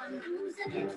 I'm losing it.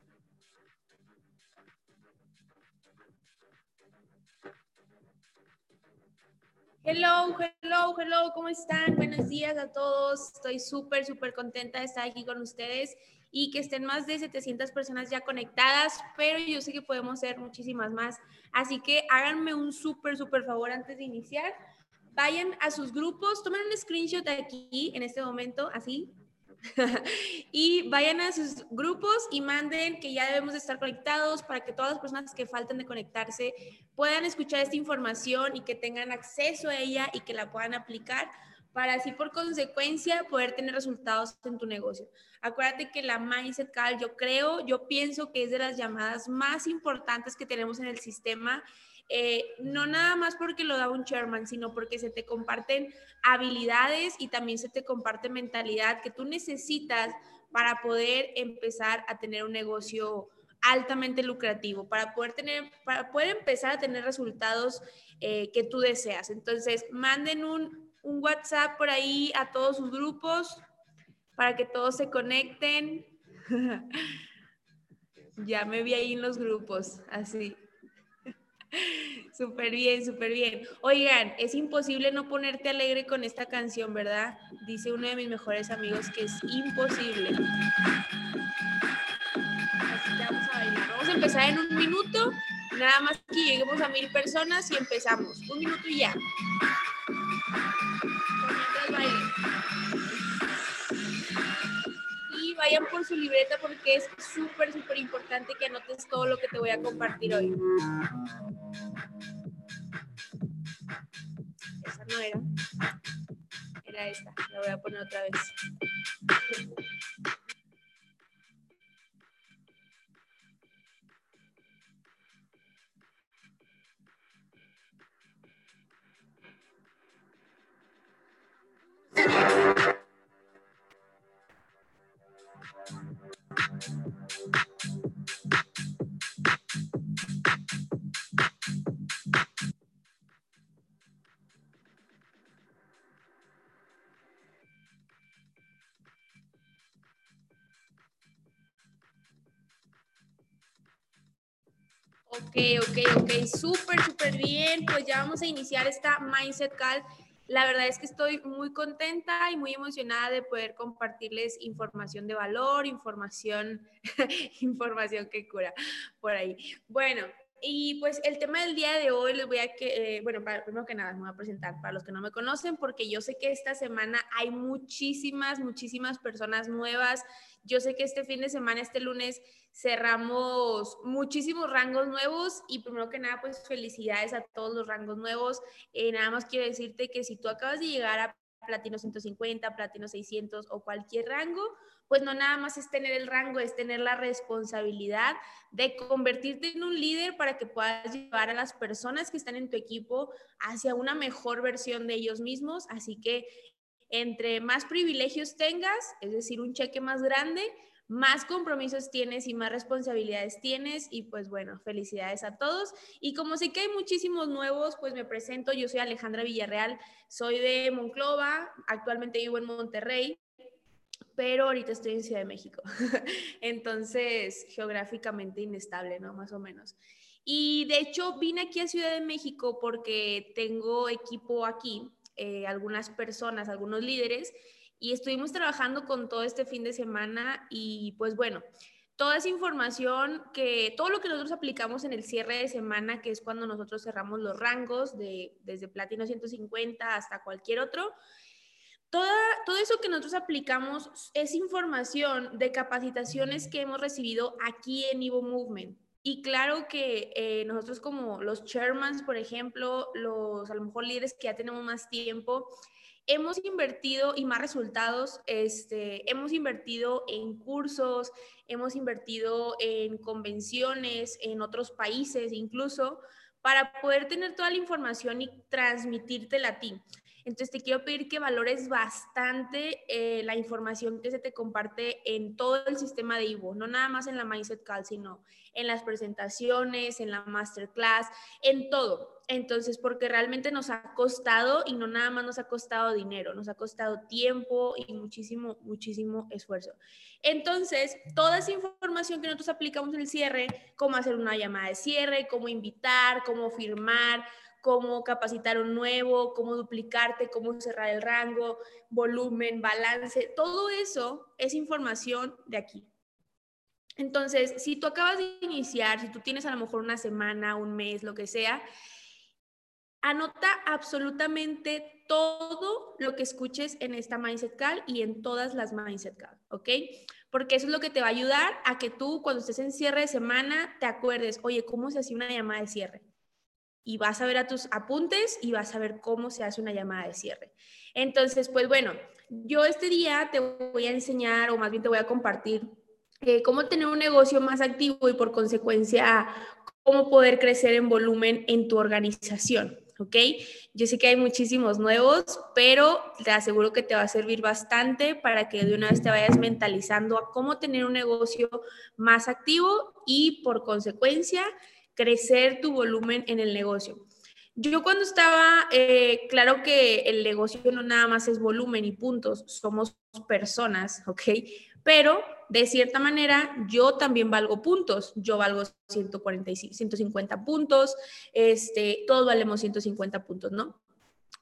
Hello, hello, hello, ¿cómo están? Buenos días a todos. Estoy súper, súper contenta de estar aquí con ustedes y que estén más de 700 personas ya conectadas, pero yo sé que podemos ser muchísimas más. Así que háganme un súper, súper favor antes de iniciar. Vayan a sus grupos, tomen un screenshot aquí en este momento, así, y vayan a sus grupos y manden que ya debemos de estar conectados para que todas las personas que falten de conectarse puedan escuchar esta información y que tengan acceso a ella y que la puedan aplicar para así por consecuencia poder tener resultados en tu negocio. Acuérdate que la Mindset Call, yo creo, yo pienso que es de las llamadas más importantes que tenemos en el sistema eh, no nada más porque lo da un chairman, sino porque se te comparten habilidades y también se te comparte mentalidad que tú necesitas para poder empezar a tener un negocio altamente lucrativo, para poder tener, para poder empezar a tener resultados eh, que tú deseas. Entonces, manden un, un WhatsApp por ahí a todos sus grupos para que todos se conecten. ya me vi ahí en los grupos, así. Súper bien, súper bien. Oigan, es imposible no ponerte alegre con esta canción, ¿verdad? Dice uno de mis mejores amigos que es imposible. Así que vamos a bailar. Vamos a empezar en un minuto, nada más que lleguemos a mil personas y empezamos. Un minuto y ya. Vayan por su libreta porque es súper, súper importante que anotes todo lo que te voy a compartir hoy. Esa no era. Era esta. La voy a poner otra vez. Ok, ok, súper, súper bien. Pues ya vamos a iniciar esta Mindset Call. La verdad es que estoy muy contenta y muy emocionada de poder compartirles información de valor, información, información que cura por ahí. Bueno, y pues el tema del día de hoy les voy a que, eh, bueno, para, primero que nada, me voy a presentar para los que no me conocen, porque yo sé que esta semana hay muchísimas, muchísimas personas nuevas. Yo sé que este fin de semana, este lunes, cerramos muchísimos rangos nuevos y primero que nada, pues felicidades a todos los rangos nuevos. Eh, nada más quiero decirte que si tú acabas de llegar platino 150, platino 600 o cualquier rango, pues no nada más es tener el rango, es tener la responsabilidad de convertirte en un líder para que puedas llevar a las personas que están en tu equipo hacia una mejor versión de ellos mismos. Así que entre más privilegios tengas, es decir, un cheque más grande, más compromisos tienes y más responsabilidades tienes. Y pues bueno, felicidades a todos. Y como sé que hay muchísimos nuevos, pues me presento. Yo soy Alejandra Villarreal, soy de Monclova, actualmente vivo en Monterrey pero ahorita estoy en Ciudad de México. Entonces, geográficamente inestable, ¿no? Más o menos. Y de hecho, vine aquí a Ciudad de México porque tengo equipo aquí, eh, algunas personas, algunos líderes, y estuvimos trabajando con todo este fin de semana y pues bueno, toda esa información que todo lo que nosotros aplicamos en el cierre de semana, que es cuando nosotros cerramos los rangos de desde platino 150 hasta cualquier otro, toda, todo eso que nosotros aplicamos es información de capacitaciones que hemos recibido aquí en Evo Movement. Y claro que eh, nosotros como los chairmans, por ejemplo, los a lo mejor líderes que ya tenemos más tiempo, hemos invertido y más resultados, este, hemos invertido en cursos, hemos invertido en convenciones en otros países incluso, para poder tener toda la información y transmitírtela a ti. Entonces te quiero pedir que valores bastante eh, la información que se te comparte en todo el sistema de Ivo, no nada más en la Mindset Call, sino en las presentaciones, en la masterclass, en todo. Entonces, porque realmente nos ha costado y no nada más nos ha costado dinero, nos ha costado tiempo y muchísimo, muchísimo esfuerzo. Entonces, toda esa información que nosotros aplicamos en el cierre, cómo hacer una llamada de cierre, cómo invitar, cómo firmar, cómo capacitar un nuevo, cómo duplicarte, cómo cerrar el rango, volumen, balance, todo eso es información de aquí. Entonces, si tú acabas de iniciar, si tú tienes a lo mejor una semana, un mes, lo que sea, anota absolutamente todo lo que escuches en esta Mindset Call y en todas las Mindset Call, ¿ok? Porque eso es lo que te va a ayudar a que tú cuando estés en cierre de semana te acuerdes, oye, ¿cómo se hace una llamada de cierre? Y vas a ver a tus apuntes y vas a ver cómo se hace una llamada de cierre. Entonces, pues bueno, yo este día te voy a enseñar o más bien te voy a compartir eh, cómo tener un negocio más activo y por consecuencia cómo poder crecer en volumen en tu organización. ¿Ok? Yo sé que hay muchísimos nuevos, pero te aseguro que te va a servir bastante para que de una vez te vayas mentalizando a cómo tener un negocio más activo y por consecuencia crecer tu volumen en el negocio. Yo cuando estaba, eh, claro que el negocio no nada más es volumen y puntos, somos personas, ¿ok? Pero de cierta manera yo también valgo puntos, yo valgo 145, 150 puntos, este, todos valemos 150 puntos, ¿no?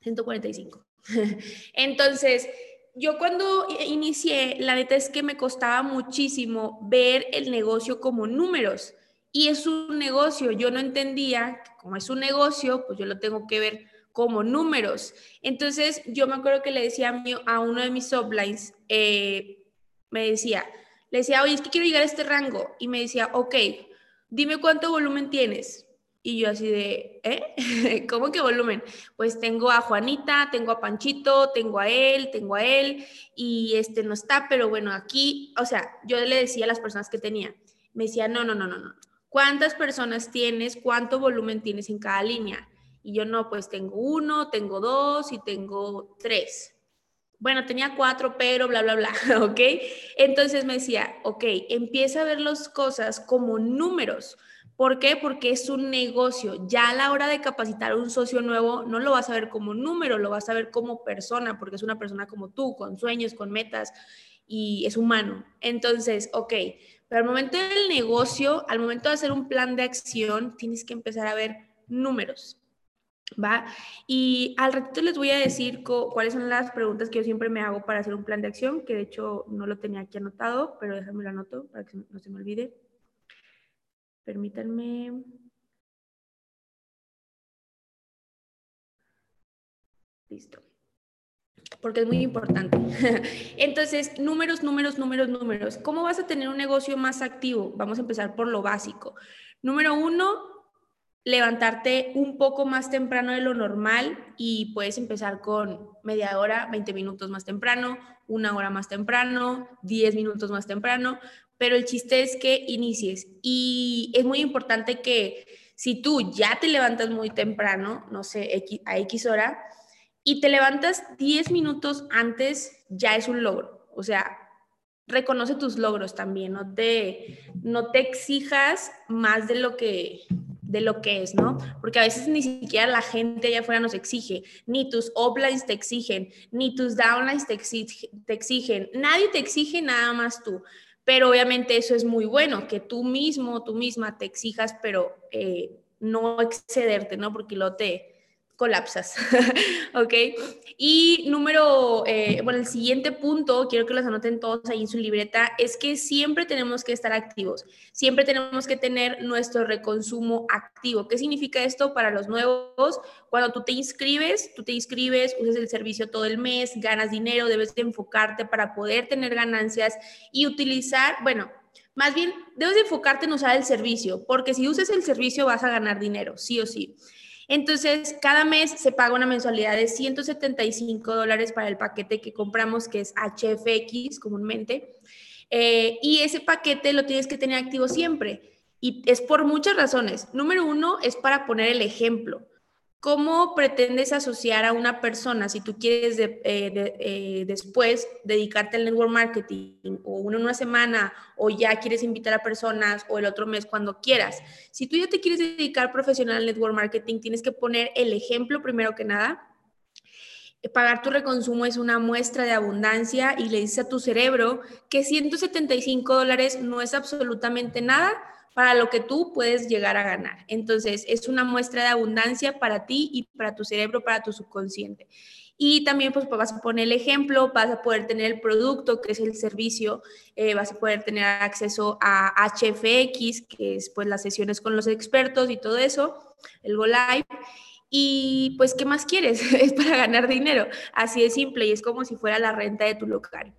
145. Entonces, yo cuando inicié, la neta es que me costaba muchísimo ver el negocio como números y es un negocio. Yo no entendía que como es un negocio, pues yo lo tengo que ver como números. Entonces, yo me acuerdo que le decía a, uno de mis sublines, eh, me decía, le decía, oye, es que quiero llegar a este rango. Y me decía, ok, dime cuánto volumen tienes. Y yo así de, ¿eh? ¿Cómo que volumen? Pues tengo a Juanita, tengo a Panchito, tengo a él, tengo a él, y este no está, pero bueno, aquí, o sea, yo le decía a las personas que tenía, me decía, no, no, no, no, no, ¿Cuántas personas tienes? ¿Cuánto volumen tienes en cada línea? Y yo no, pues tengo uno, tengo dos y tengo tres. Bueno, tenía cuatro, pero bla, bla, bla, ¿ok? Entonces me decía, ok, empieza a ver las cosas como números. ¿Por qué? Porque es un negocio. Ya a la hora de capacitar a un socio nuevo, no lo vas a ver como número, lo vas a ver como persona, porque es una persona como tú, con sueños, con metas y es humano. Entonces, ok, pero al momento del negocio, al momento de hacer un plan de acción, tienes que empezar a ver números. ¿Va? Y al ratito les voy a decir cuáles son las preguntas que yo siempre me hago para hacer un plan de acción, que de hecho no lo tenía aquí anotado, pero déjame lo anoto para que no se me olvide. Permítanme. Listo porque es muy importante. Entonces, números, números, números, números. ¿Cómo vas a tener un negocio más activo? Vamos a empezar por lo básico. Número uno, levantarte un poco más temprano de lo normal y puedes empezar con media hora, 20 minutos más temprano, una hora más temprano, 10 minutos más temprano, pero el chiste es que inicies y es muy importante que si tú ya te levantas muy temprano, no sé, a X hora, y te levantas 10 minutos antes, ya es un logro. O sea, reconoce tus logros también, no te, no te exijas más de lo que de lo que es, ¿no? Porque a veces ni siquiera la gente allá afuera nos exige, ni tus uplines te exigen, ni tus downlines te, te exigen, nadie te exige nada más tú. Pero obviamente eso es muy bueno, que tú mismo, tú misma te exijas, pero eh, no excederte, ¿no? Porque lo te, colapsas, ¿ok? Y número, eh, bueno, el siguiente punto, quiero que los anoten todos ahí en su libreta, es que siempre tenemos que estar activos, siempre tenemos que tener nuestro reconsumo activo. ¿Qué significa esto para los nuevos? Cuando tú te inscribes, tú te inscribes, usas el servicio todo el mes, ganas dinero, debes de enfocarte para poder tener ganancias y utilizar, bueno, más bien, debes de enfocarte en usar el servicio, porque si usas el servicio vas a ganar dinero, sí o sí. Entonces, cada mes se paga una mensualidad de 175 dólares para el paquete que compramos, que es HFX comúnmente. Eh, y ese paquete lo tienes que tener activo siempre. Y es por muchas razones. Número uno es para poner el ejemplo. ¿Cómo pretendes asociar a una persona si tú quieres eh, eh, después dedicarte al network marketing o una, una semana o ya quieres invitar a personas o el otro mes cuando quieras? Si tú ya te quieres dedicar profesional al network marketing, tienes que poner el ejemplo primero que nada. Pagar tu reconsumo es una muestra de abundancia y le dices a tu cerebro que 175 dólares no es absolutamente nada para lo que tú puedes llegar a ganar. Entonces, es una muestra de abundancia para ti y para tu cerebro, para tu subconsciente. Y también pues vas a poner el ejemplo, vas a poder tener el producto, que es el servicio, eh, vas a poder tener acceso a HFX, que es pues las sesiones con los expertos y todo eso, el Go Live. Y pues, ¿qué más quieres? es para ganar dinero. Así de simple y es como si fuera la renta de tu local.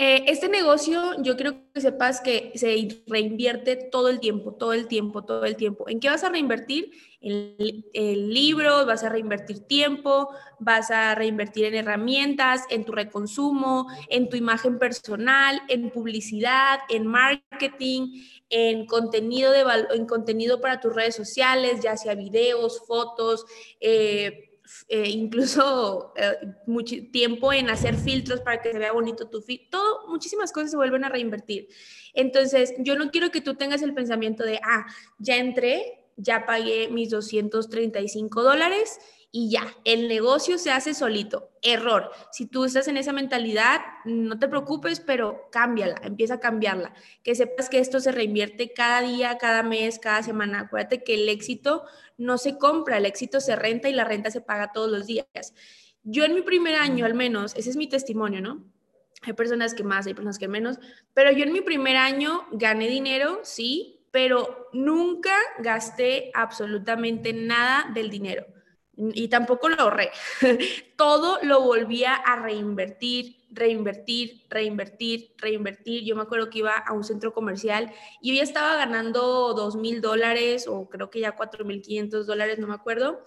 Eh, este negocio, yo quiero que sepas que se reinvierte todo el tiempo, todo el tiempo, todo el tiempo. ¿En qué vas a reinvertir? En, libros, vas a reinvertir tiempo, vas a reinvertir en herramientas, en tu reconsumo, en tu imagen personal, en publicidad, en marketing, en contenido, de, en contenido para tus redes sociales, ya sea videos, fotos, eh, eh, incluso eh, mucho tiempo en hacer filtros para que se vea bonito tu feed, todo, muchísimas cosas se vuelven a reinvertir. Entonces, yo no quiero que tú tengas el pensamiento de, ah, ya entré, ya pagué mis 235 dólares y ya, el negocio se hace solito. Error. Si tú estás en esa mentalidad, no te preocupes, pero cámbiala, empieza a cambiarla. Que sepas que esto se reinvierte cada día, cada mes, cada semana. Acuérdate que el éxito no se compra, el éxito se renta y la renta se paga todos los días. Yo en mi primer año, al menos, ese es mi testimonio, ¿no? Hay personas que más, hay personas que menos, pero yo en mi primer año gané dinero, sí, pero nunca gasté absolutamente nada del dinero y tampoco lo ahorré. Todo lo volvía a reinvertir, reinvertir, reinvertir, reinvertir. Yo me acuerdo que iba a un centro comercial y yo ya estaba ganando dos mil dólares o creo que ya cuatro mil quinientos dólares, no me acuerdo,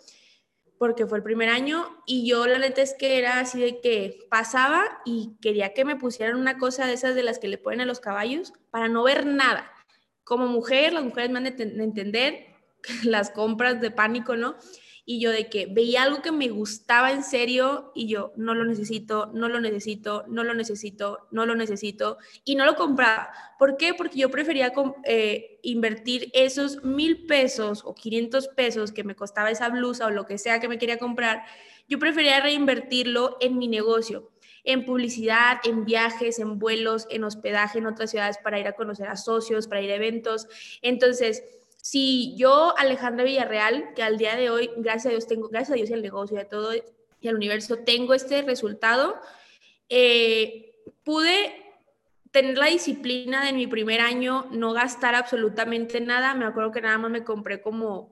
porque fue el primer año. Y yo la neta es que era así de que pasaba y quería que me pusieran una cosa de esas de las que le ponen a los caballos para no ver nada. Como mujer, las mujeres me han de entender las compras de pánico, ¿no? Y yo de que veía algo que me gustaba en serio y yo no lo necesito, no lo necesito, no lo necesito, no lo necesito y no lo compraba. ¿Por qué? Porque yo prefería eh, invertir esos mil pesos o 500 pesos que me costaba esa blusa o lo que sea que me quería comprar, yo prefería reinvertirlo en mi negocio en publicidad, en viajes, en vuelos, en hospedaje en otras ciudades para ir a conocer a socios, para ir a eventos. Entonces, si yo, Alejandra Villarreal, que al día de hoy, gracias a Dios, tengo, gracias a Dios y al negocio y a todo y al universo, tengo este resultado, eh, pude tener la disciplina de mi primer año, no gastar absolutamente nada. Me acuerdo que nada más me compré como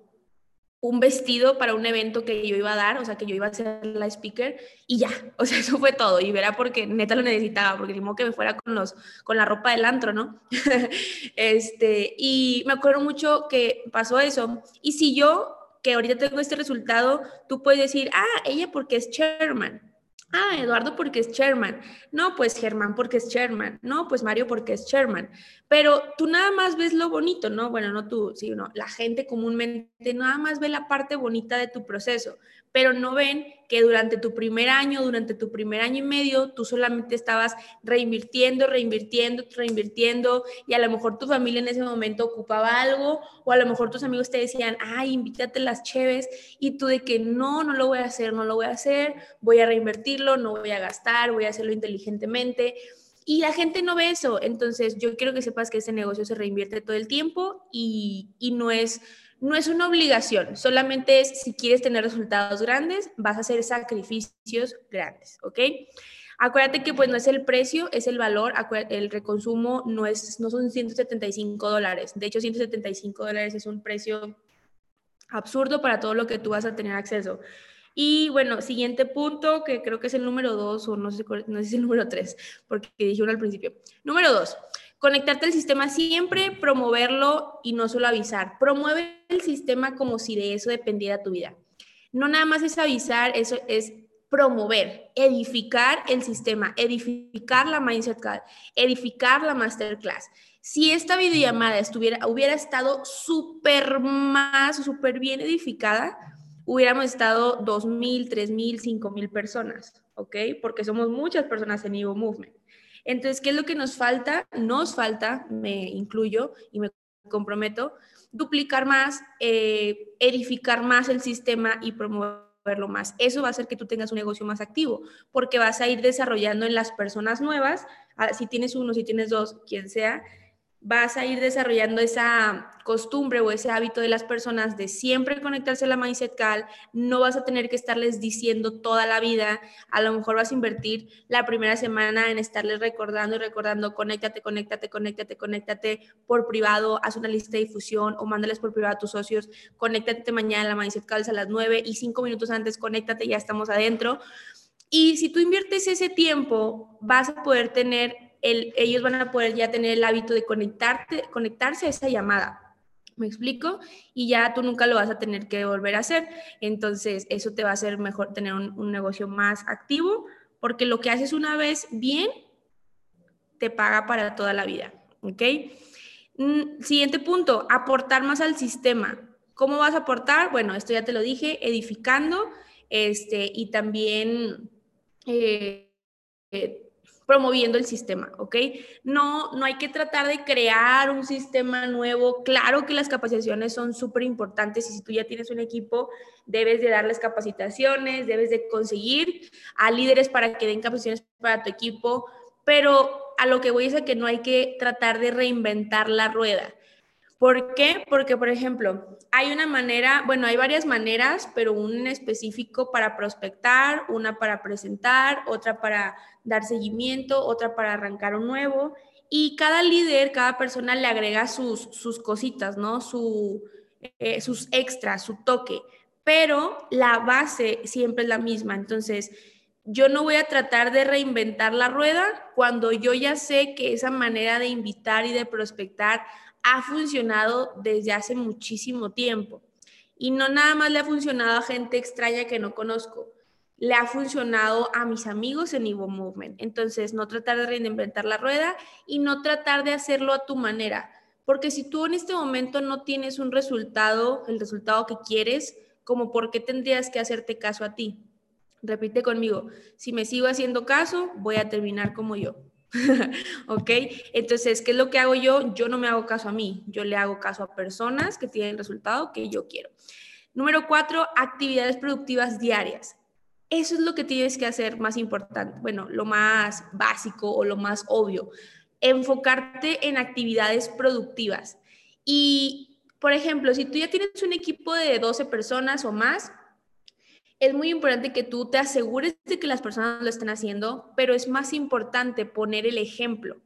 un vestido para un evento que yo iba a dar, o sea, que yo iba a ser la speaker y ya, o sea, eso fue todo. Y verá porque neta lo necesitaba, porque ni que me fuera con, los, con la ropa del antro, ¿no? este, y me acuerdo mucho que pasó eso. Y si yo, que ahorita tengo este resultado, tú puedes decir, ah, ella porque es chairman. Ah, Eduardo porque es chairman. No, pues Germán porque es chairman. No, pues Mario porque es chairman. Pero tú nada más ves lo bonito, ¿no? Bueno, no tú, sino la gente comúnmente nada más ve la parte bonita de tu proceso pero no ven que durante tu primer año, durante tu primer año y medio, tú solamente estabas reinvirtiendo, reinvirtiendo, reinvirtiendo, y a lo mejor tu familia en ese momento ocupaba algo, o a lo mejor tus amigos te decían, ay, invítate las cheves, y tú de que no, no lo voy a hacer, no lo voy a hacer, voy a reinvertirlo, no voy a gastar, voy a hacerlo inteligentemente. Y la gente no ve eso. Entonces, yo quiero que sepas que ese negocio se reinvierte todo el tiempo y, y no es no es una obligación, solamente es si quieres tener resultados grandes, vas a hacer sacrificios grandes, ¿ok? Acuérdate que pues no es el precio, es el valor, el reconsumo no, es, no son 175 dólares, de hecho 175 dólares es un precio absurdo para todo lo que tú vas a tener acceso. Y bueno, siguiente punto, que creo que es el número dos, o no sé, no sé si es el número tres, porque dije uno al principio. Número dos, Conectarte al sistema siempre, promoverlo y no solo avisar. Promueve el sistema como si de eso dependiera tu vida. No nada más es avisar, eso es promover, edificar el sistema, edificar la Mindset Call, edificar la Masterclass. Si esta videollamada estuviera, hubiera estado súper más, súper bien edificada, hubiéramos estado 2.000, 3.000, 5.000 personas, ¿ok? Porque somos muchas personas en Evo Movement. Entonces, ¿qué es lo que nos falta? Nos falta, me incluyo y me comprometo, duplicar más, eh, edificar más el sistema y promoverlo más. Eso va a hacer que tú tengas un negocio más activo, porque vas a ir desarrollando en las personas nuevas, ah, si tienes uno, si tienes dos, quien sea, vas a ir desarrollando esa costumbre o ese hábito de las personas de siempre conectarse a la Mindset Call, no vas a tener que estarles diciendo toda la vida, a lo mejor vas a invertir la primera semana en estarles recordando y recordando, conéctate, conéctate, conéctate, conéctate por privado, haz una lista de difusión o mándales por privado a tus socios, conéctate mañana a la Mindset Call a las 9 y 5 minutos antes, conéctate, ya estamos adentro. Y si tú inviertes ese tiempo, vas a poder tener ellos van a poder ya tener el hábito de conectarte, conectarse a esa llamada. ¿Me explico? Y ya tú nunca lo vas a tener que volver a hacer. Entonces, eso te va a hacer mejor tener un, negocio más activo, porque lo que haces una vez bien, te paga para toda la vida. ¿Ok? Mm, siguiente punto, aportar más al sistema. ¿Cómo vas a aportar? Bueno, esto ya te lo dije, edificando este, y también eh, eh, promoviendo el sistema, ¿ok? No, no hay que tratar de crear un sistema nuevo. Claro que las capacitaciones son súper importantes y si tú ya tienes un equipo, debes de darles capacitaciones, debes de conseguir a líderes para que den capacitaciones para tu equipo, pero a lo que voy es a que no hay que tratar de reinventar la rueda. ¿Por qué? Porque, por ejemplo, hay una manera, bueno, hay varias maneras, pero una específico para prospectar, una para presentar, otra para dar seguimiento, otra para arrancar un nuevo. Y cada líder, cada persona le agrega sus, sus cositas, ¿no? Su, eh, sus extras, su toque. Pero la base siempre es la misma. Entonces, yo no voy a tratar de reinventar la rueda cuando yo ya sé que esa manera de invitar y de prospectar ha funcionado desde hace muchísimo tiempo. Y no nada más le ha funcionado a gente extraña que no conozco, le ha funcionado a mis amigos en Evo Movement. Entonces, no tratar de reinventar la rueda y no tratar de hacerlo a tu manera. Porque si tú en este momento no tienes un resultado, el resultado que quieres, como por qué tendrías que hacerte caso a ti. Repite conmigo, si me sigo haciendo caso, voy a terminar como yo. ¿Ok? Entonces, ¿qué es lo que hago yo? Yo no me hago caso a mí, yo le hago caso a personas que tienen el resultado que yo quiero. Número cuatro, actividades productivas diarias. Eso es lo que tienes que hacer más importante, bueno, lo más básico o lo más obvio, enfocarte en actividades productivas. Y, por ejemplo, si tú ya tienes un equipo de 12 personas o más, es muy importante que tú te asegures de que las personas lo estén haciendo, pero es más importante poner el ejemplo.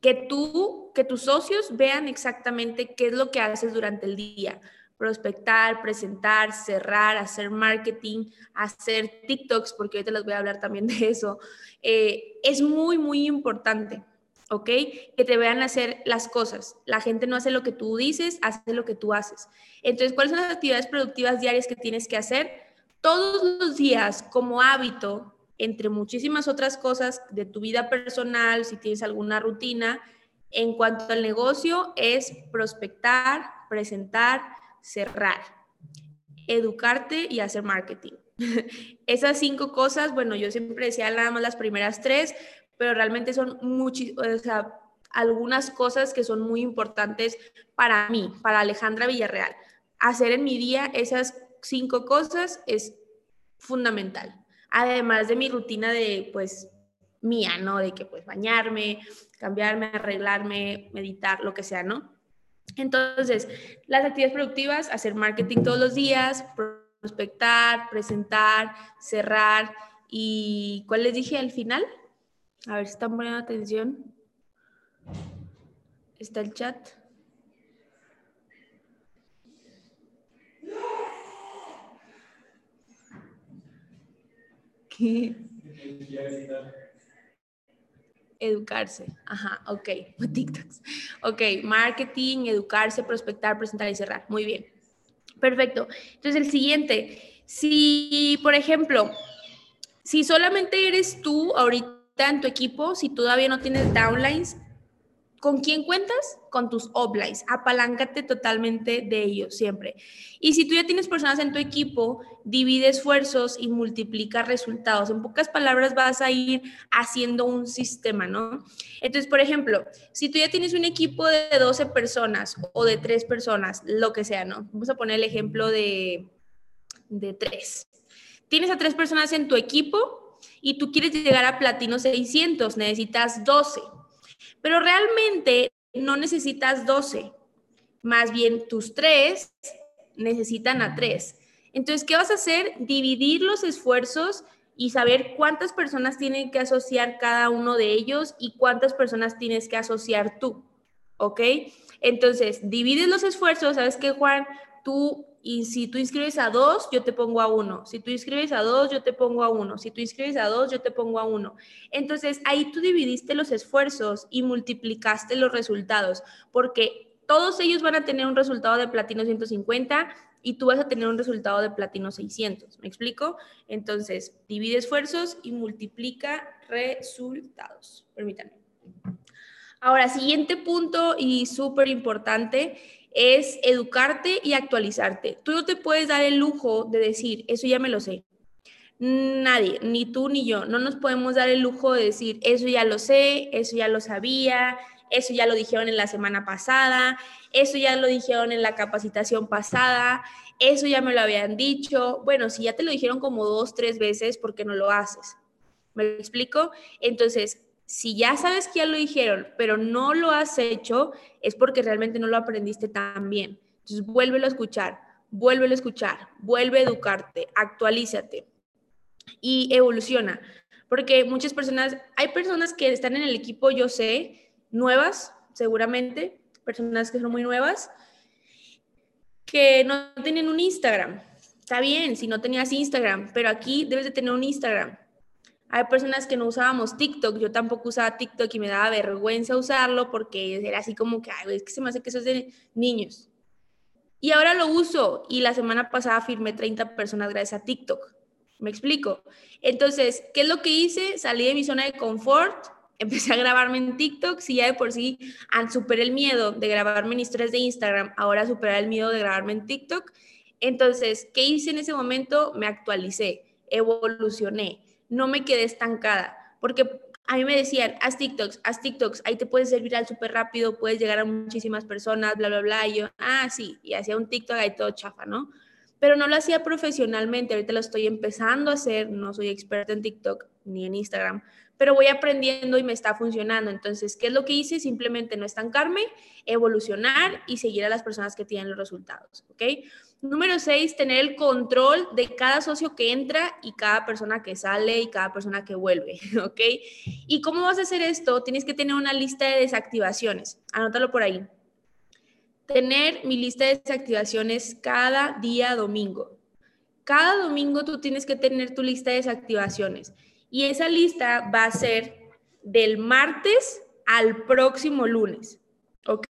Que tú, que tus socios vean exactamente qué es lo que haces durante el día. prospectar, presentar, cerrar, hacer marketing, hacer TikToks, porque ahorita les voy a hablar también de eso, eh, es muy, muy importante. ¿ok? Que te vean hacer las cosas. La gente no hace lo que tú dices, hace lo que tú haces. Entonces, ¿cuáles son las actividades productivas diarias que tienes que hacer? Todos los días, como hábito, entre muchísimas otras cosas de tu vida personal, si tienes alguna rutina, en cuanto al negocio, es prospectar, presentar, cerrar, educarte y hacer marketing. Esas cinco cosas, bueno, yo siempre decía nada más las primeras tres, pero realmente son algunas cosas que son muy importantes para mí, para Alejandra Villarreal. Hacer en mi día esas cinco cosas es fundamental. Además de mi rutina de, pues, mía, ¿no? De que, pues, bañarme, cambiarme, arreglarme, meditar, lo que sea, ¿no? Entonces, las actividades productivas, hacer marketing todos los días, prospectar, presentar, cerrar y ¿cuál les dije al final? A ver si están poniendo atención. Está el chat. ¿Qué? Educarse. Ajá, ok. TikToks. Ok, marketing, educarse, prospectar, presentar y cerrar. Muy bien. Perfecto. Entonces, el siguiente. Si, por ejemplo, si solamente eres tú ahorita en tu equipo, si todavía no tienes downlines, ¿con quién cuentas? Con tus uplines. Apaláncate totalmente de ellos siempre. Y si tú ya tienes personas en tu equipo, divide esfuerzos y multiplica resultados. En pocas palabras, vas a ir haciendo un sistema, ¿no? Entonces, por ejemplo, si tú ya tienes un equipo de 12 personas o de 3 personas, lo que sea, ¿no? Vamos a poner el ejemplo de, de 3. Tienes a 3 personas en tu equipo y tú quieres llegar a platino 600, necesitas 12. Pero realmente no necesitas 12, más bien tus 3 necesitan a 3. Entonces, ¿qué vas a hacer? Dividir los esfuerzos y saber cuántas personas tienen que asociar cada uno de ellos y cuántas personas tienes que asociar tú. ¿Ok? Entonces, divides los esfuerzos, ¿sabes qué, Juan? Tú y si tú inscribes a dos, yo te pongo a uno. Si tú inscribes a dos, yo te pongo a uno. Si tú inscribes a dos, yo te pongo a uno. Entonces, ahí tú dividiste los esfuerzos y multiplicaste los resultados, porque todos ellos van a tener un resultado de platino 150 y tú vas a tener un resultado de platino 600. ¿Me explico? Entonces, divide esfuerzos y multiplica resultados. Permítanme. Ahora, siguiente punto y súper importante es educarte y actualizarte. Tú no te puedes dar el lujo de decir, eso ya me lo sé. Nadie, ni tú ni yo, no nos podemos dar el lujo de decir, eso ya lo sé, eso ya lo sabía, eso ya lo dijeron en la semana pasada, eso ya lo dijeron en la capacitación pasada, eso ya me lo habían dicho. Bueno, si ya te lo dijeron como dos, tres veces, ¿por qué no lo haces? ¿Me explico? Entonces, si ya sabes que ya lo dijeron, pero no lo has hecho, es porque realmente no lo aprendiste tan bien. Entonces, vuélvelo a escuchar, vuélvelo a escuchar, vuelve a educarte, actualízate y evoluciona. Porque muchas personas, hay personas que están en el equipo, yo sé, nuevas, seguramente, personas que son muy nuevas, que no tienen un Instagram. Está bien si no tenías Instagram, pero aquí debes de tener un Instagram hay personas que no usábamos TikTok, yo tampoco usaba TikTok y me daba vergüenza usarlo porque era así como que, ay, es que se me hace que eso es de niños. Y ahora lo uso y la semana pasada firmé 30 personas gracias a TikTok. ¿Me explico? Entonces, ¿qué es lo que hice? Salí de mi zona de confort, empecé a grabarme en TikTok, si ya de por sí superé el miedo de grabarme en historias de Instagram, ahora superé el miedo de grabarme en TikTok. Entonces, ¿qué hice en ese momento? Me actualicé, evolucioné no me quedé estancada, porque a mí me decían, haz TikToks, haz TikToks, ahí te puedes ser viral súper rápido, puedes llegar a muchísimas personas, bla, bla, bla. Y yo, ah, sí, y hacía un TikTok ahí todo chafa, ¿no? Pero no lo hacía profesionalmente, ahorita lo estoy empezando a hacer, no soy experta en TikTok ni en Instagram, pero voy aprendiendo y me está funcionando. Entonces, ¿qué es lo que hice? Simplemente no estancarme, evolucionar y seguir a las personas que tienen los resultados, ¿ok? Número seis, tener el control de cada socio que entra y cada persona que sale y cada persona que vuelve, ¿ok? ¿Y cómo vas a hacer esto? Tienes que tener una lista de desactivaciones. Anótalo por ahí. tener mi lista de desactivaciones cada día domingo. Cada domingo tú tienes que tener tu lista de desactivaciones y esa lista va a ser del martes al próximo lunes, ¿ok?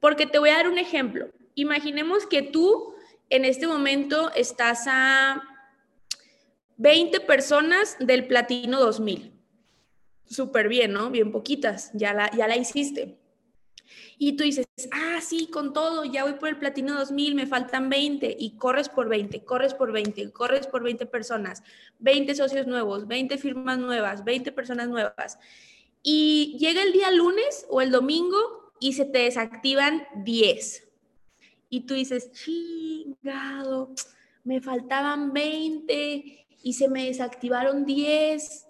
Porque te voy a dar un ejemplo. Imaginemos que tú en este momento estás a 20 personas del Platino 2000. Súper bien, ¿no? Bien poquitas, ya la, ya la hiciste. Y tú dices, ah, sí, con todo, ya voy por el Platino 2000, me faltan 20 y corres por 20, corres por 20, corres por 20 personas, 20 socios nuevos, 20 firmas nuevas, 20 personas nuevas. Y llega el día lunes o el domingo y se te desactivan 10. Y tú dices, chingado, me faltaban 20 y se me desactivaron 10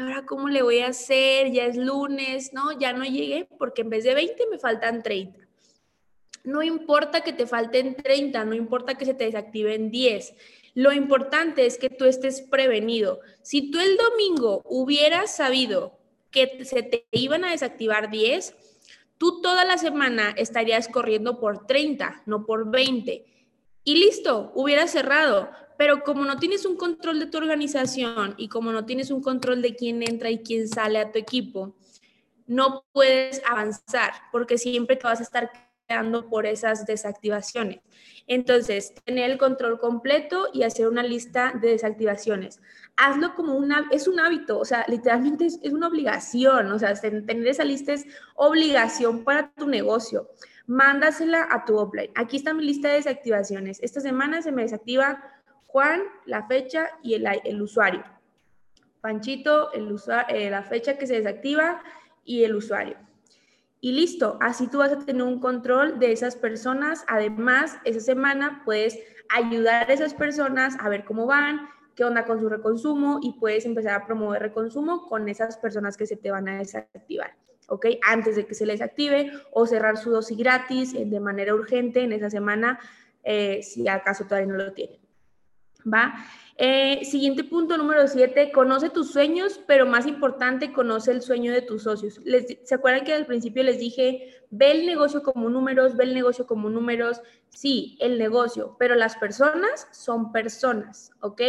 ahora cómo le voy a hacer? Ya es lunes, ¿no? Ya no llegué porque en vez de 20 me faltan 30. No importa que te falten 30, no importa que se te desactiven 10. Lo importante es que tú estés prevenido. Si tú el domingo hubieras sabido que se te iban a desactivar 10, tú toda la semana estarías corriendo por 30, no por 20. Y listo, hubieras cerrado. Pero como no tienes un control de tu organización y como no tienes un control de quién entra y quién sale a tu equipo, no puedes avanzar porque siempre te vas a estar quedando por esas desactivaciones. Entonces, tener el control completo y hacer una lista de desactivaciones. Hazlo como una, es un hábito, o sea, literalmente es, una obligación, o sea, tener esa lista es obligación para tu negocio. Mándasela a tu offline. Aquí está mi lista de desactivaciones. Esta semana se me desactiva Juan, la fecha y el, usuario. Panchito, el eh, la fecha que se desactiva y el usuario. Y listo, así tú vas a tener un control de esas personas. Además, esa semana puedes ayudar a esas personas a ver cómo van, qué onda con su reconsumo y puedes empezar a promover reconsumo con esas personas que se te van a desactivar. ¿ok? Antes de que se les active o cerrar su dosis gratis eh, de manera urgente en esa semana, eh, si acaso todavía no lo tienen. ¿va? Eh, siguiente punto, número siete, conoce tus sueños, pero más importante, conoce el sueño de tus socios. ¿Se acuerdan que al principio les dije, ve el negocio como números, ve el negocio como números? Sí, el negocio, pero las personas son personas, ¿ok?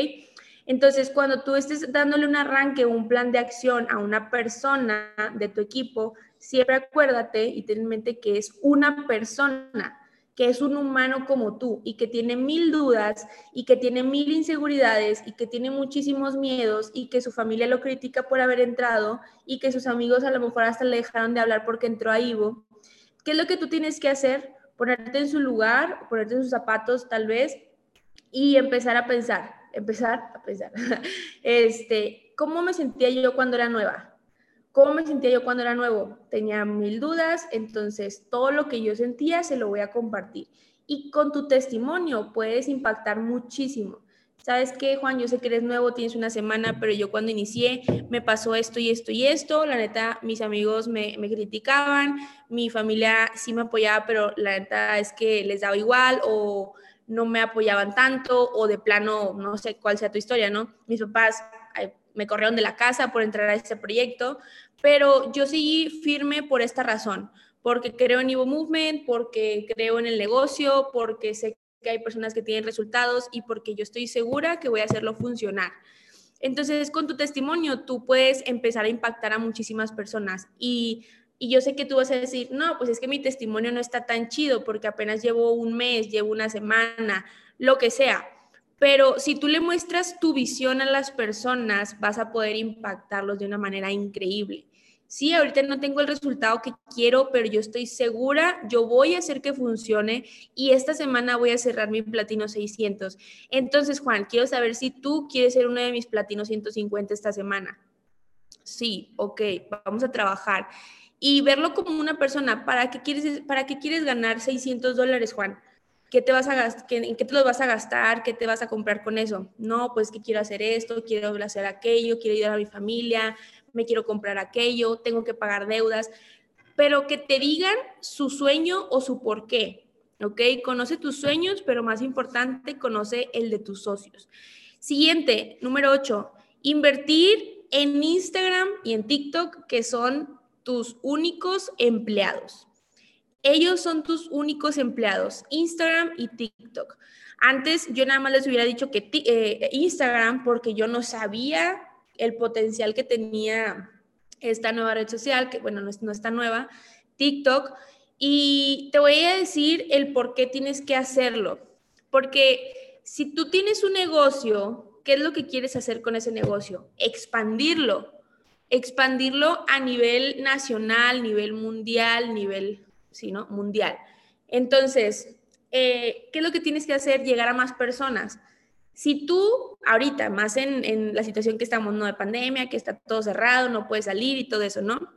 Entonces, cuando tú estés dándole un arranque, un plan de acción a una persona de tu equipo, siempre acuérdate y ten en mente que es una persona que es un humano como tú y que tiene mil dudas y que tiene mil inseguridades y que tiene muchísimos miedos y que su familia lo critica por haber entrado y que sus amigos a lo mejor hasta le dejaron de hablar porque entró a Ivo, ¿qué es lo que tú tienes que hacer? Ponerte en su lugar, ponerte en sus zapatos tal vez y empezar a pensar, empezar a pensar, este, ¿cómo me sentía yo cuando era nueva? ¿Cómo me sentía yo cuando era nuevo? Tenía mil dudas, entonces todo lo que yo sentía se lo voy a compartir. Y con tu testimonio puedes impactar muchísimo. ¿Sabes qué, Juan? Yo sé que eres nuevo, tienes una semana, pero yo cuando inicié me pasó esto y esto y esto. La neta, mis amigos me, me criticaban, mi familia sí me apoyaba, pero la neta es que les daba igual o no me apoyaban tanto o de plano, no sé cuál sea tu historia, ¿no? Mis papás me corrieron de la casa por entrar a este proyecto, pero yo seguí firme por esta razón, porque creo en Evo Movement, porque creo en el negocio, porque sé que hay personas que tienen resultados y porque yo estoy segura que voy a hacerlo funcionar. Entonces, con tu testimonio, tú puedes empezar a impactar a muchísimas personas y, y yo sé que tú vas a decir, no, pues es que mi testimonio no está tan chido porque apenas llevo un mes, llevo una semana, lo que sea pero si tú le muestras tu visión a las personas, vas a poder impactarlos de una manera increíble. Sí, ahorita no tengo el resultado que quiero, pero yo estoy segura, yo voy a hacer que funcione y esta semana voy a cerrar mi platino 600. Entonces, Juan, quiero saber si tú quieres ser uno de mis platinos 150 esta semana. Sí, ok, vamos a trabajar. Y verlo como una persona, ¿para qué quieres, para qué quieres ganar 600 dólares, Juan? ¿qué te vas a gastar? ¿En qué te los vas a gastar? ¿Qué te vas a comprar con eso? No, pues que quiero hacer esto, quiero hacer aquello, quiero ayudar a mi familia, me quiero comprar aquello, tengo que pagar deudas, pero que te digan su sueño o su por qué, ¿ok? Conoce tus sueños, pero más importante, conoce el de tus socios. Siguiente, número 8, invertir en Instagram y en TikTok, que son tus únicos empleados. ellos son tus únicos empleados, Instagram y TikTok. Antes yo nada más les hubiera dicho que eh, Instagram porque yo no sabía el potencial que tenía esta nueva red social, que bueno, no es, no está nueva, TikTok. Y te voy a decir el por qué tienes que hacerlo. Porque si tú tienes un negocio, ¿qué es lo que quieres hacer con ese negocio? Expandirlo. Expandirlo a nivel nacional, nivel mundial, nivel, sí, ¿no? Mundial. Entonces, eh, ¿qué es lo que tienes que hacer? Llegar a más personas. Si tú ahorita, más en, en, la situación que estamos, no de pandemia, que está todo cerrado, no puedes salir y todo eso, ¿no?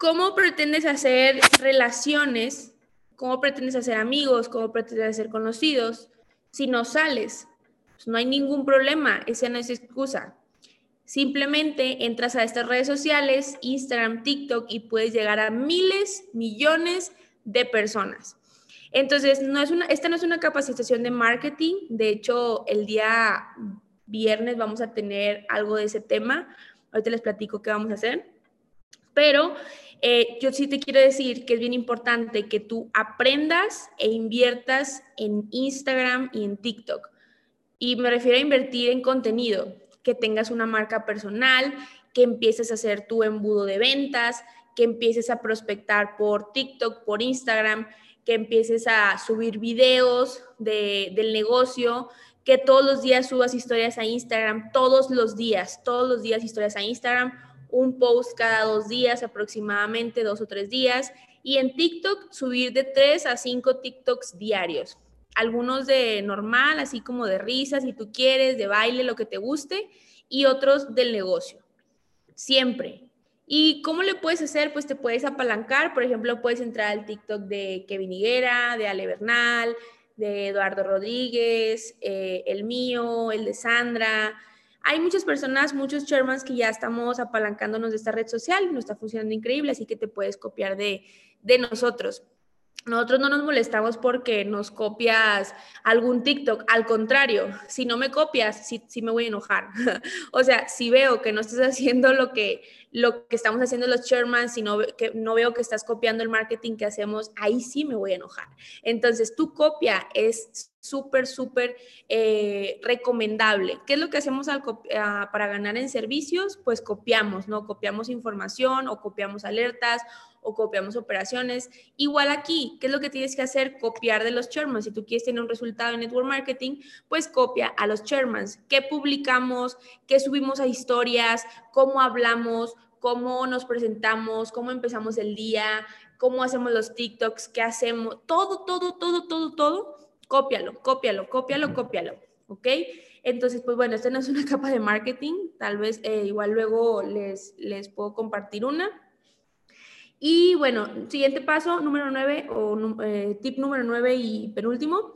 ¿Cómo pretendes hacer relaciones? ¿Cómo pretendes hacer amigos? ¿Cómo pretendes hacer conocidos si no sales? Pues no hay ningún problema, esa no es excusa. Simplemente entras a estas redes sociales, Instagram, TikTok, y puedes llegar a miles, millones de personas. Entonces, no es una, esta no es una capacitación de marketing. De hecho, el día viernes vamos a tener algo de ese tema. Ahorita les platico qué vamos a hacer. Pero eh, yo sí te quiero decir que es bien importante que tú aprendas e inviertas en Instagram y en TikTok. Y me refiero a invertir en contenido, que tengas una marca personal, que empieces a hacer tu embudo de ventas, que empieces a prospectar por TikTok, por Instagram, que empieces a subir videos del negocio, que todos los días subas historias a Instagram, todos los días, todos los días historias a Instagram, un post cada dos días aproximadamente, dos o tres días, y en TikTok subir de tres a cinco TikToks diarios. Algunos de normal, así como de risa, si tú quieres, de baile, lo que te guste, y otros del negocio. Siempre, ¿Y cómo le puedes hacer? Pues te puedes apalancar, por ejemplo, puedes entrar al TikTok de Kevin Higuera, de Ale Bernal, de Eduardo Rodríguez, eh, el mío, el de Sandra. Hay muchas personas, muchos chairmans que ya estamos apalancándonos de esta red social, nos está funcionando increíble, así que te puedes copiar de, de nosotros. Nosotros no nos molestamos porque nos copias algún TikTok. Al contrario, si no me copias, sí, me voy a enojar. o sea, si veo que no estás haciendo lo que, lo que estamos haciendo los chairman, si no, que, no veo que estás copiando el marketing que hacemos, ahí sí me voy a enojar. Entonces, tu copia es súper, súper eh, recomendable. ¿Qué es lo que hacemos para ganar en servicios? Pues copiamos, ¿no? Copiamos información o copiamos alertas o copiamos operaciones. Igual aquí, ¿qué es lo que tienes que hacer? Copiar de los chairmans. Si tú quieres tener un resultado en network marketing, pues copia a los chairmans. ¿Qué publicamos? ¿Qué subimos a historias? ¿Cómo hablamos? ¿Cómo nos presentamos? ¿Cómo empezamos el día? ¿Cómo hacemos los TikToks? ¿Qué hacemos? Todo, todo, todo, todo, todo. Cópialo, cópialo, cópialo, cópialo. ¿Ok? Entonces, pues bueno, esta no es una capa de marketing. Tal vez eh, igual luego les, les puedo compartir una y bueno, siguiente paso, número 9 o eh, tip número 9 y penúltimo.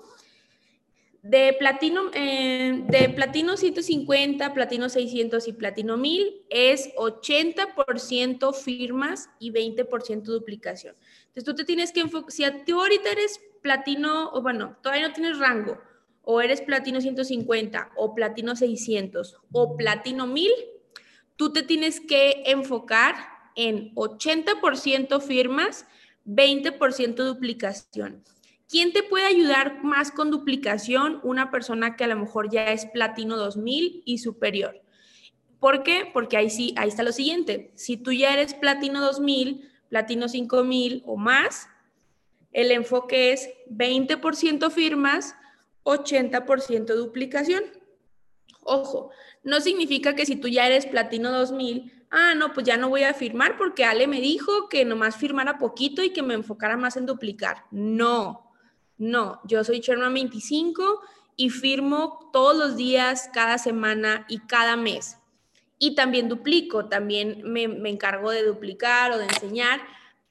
De platino, eh, de platino 150, platino 600 y platino 1000 es 80% firmas y 20% duplicación. Entonces tú te tienes que enfocar, si tú ahorita eres platino, o bueno, todavía no tienes rango, o eres platino 150, o platino 600, o platino 1000, tú te tienes que enfocar en 80% firmas, 20% duplicación. ¿Quién te puede ayudar más con duplicación? Una persona que a lo mejor ya es platino 2000 y superior. ¿Por qué? Porque ahí sí, ahí está lo siguiente. Si tú ya eres platino 2000, platino 5000 o más, el enfoque es 20% firmas, 80% duplicación. Ojo, no significa que si tú ya eres platino 2000, ah, no, pues ya no voy a firmar porque Ale me dijo que nomás firmara poquito y que me enfocara más en duplicar. No, no, yo soy Chairman 25 y firmo todos los días, cada semana y cada mes. Y también duplico, también me, me encargo de duplicar o de enseñar,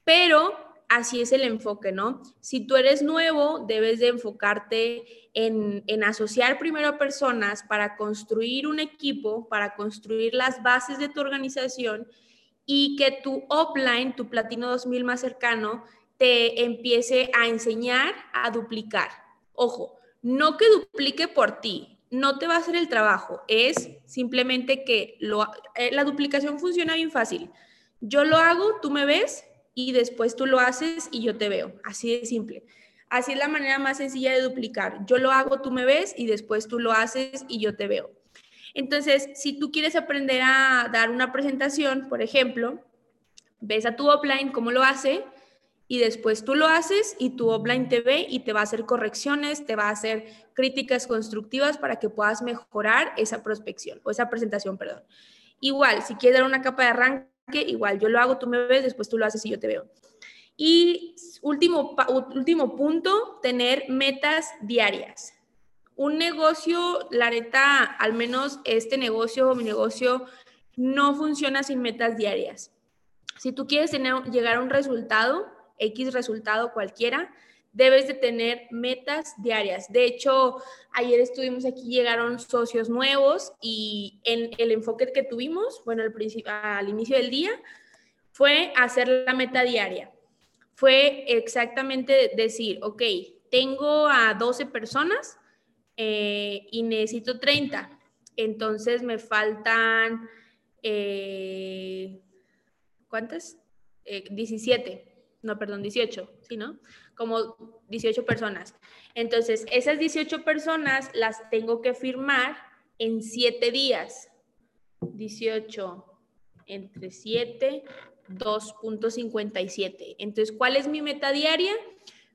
pero así es el enfoque, ¿no? Si tú eres nuevo, debes de enfocarte en, en, asociar primero a personas para construir un equipo, para construir las bases de tu organización y que tu offline, tu Platino 2000 más cercano, te empiece a enseñar a duplicar. Ojo, no que duplique por ti, no te va a hacer el trabajo, es simplemente que eh, la duplicación funciona bien fácil. Yo lo hago, tú me ves, y después tú lo haces y yo te veo. Así de simple. Así es la manera más sencilla de duplicar. Yo lo hago, tú me ves y después tú lo haces y yo te veo. Entonces, si tú quieres aprender a dar una presentación, por ejemplo, ves a tu offline cómo lo hace y después tú lo haces y tu offline te ve y te va a hacer correcciones, te va a hacer críticas constructivas para que puedas mejorar esa prospección o esa presentación, perdón. Igual, si quieres dar una capa de arranque, igual yo lo hago, tú me ves, después tú lo haces y yo te veo. Y último, último punto, tener metas diarias. Un negocio, la neta, al menos este negocio o mi negocio, no funciona sin metas diarias. Si tú quieres tener, llegar a un resultado, X resultado cualquiera, debes de tener metas diarias. De hecho, ayer estuvimos aquí, llegaron socios nuevos y en el enfoque que tuvimos, bueno, al, al inicio del día, fue hacer la meta diaria. Fue exactamente decir, ok, tengo a 12 personas eh, y necesito 30. Entonces me faltan, eh, ¿cuántas? 17, eh, no, perdón, 18, ¿sí, no? Como 18 personas. Entonces, esas 18 personas las tengo que firmar en 7 días. 18 entre 7, 2.57. Entonces, ¿cuál es mi meta diaria?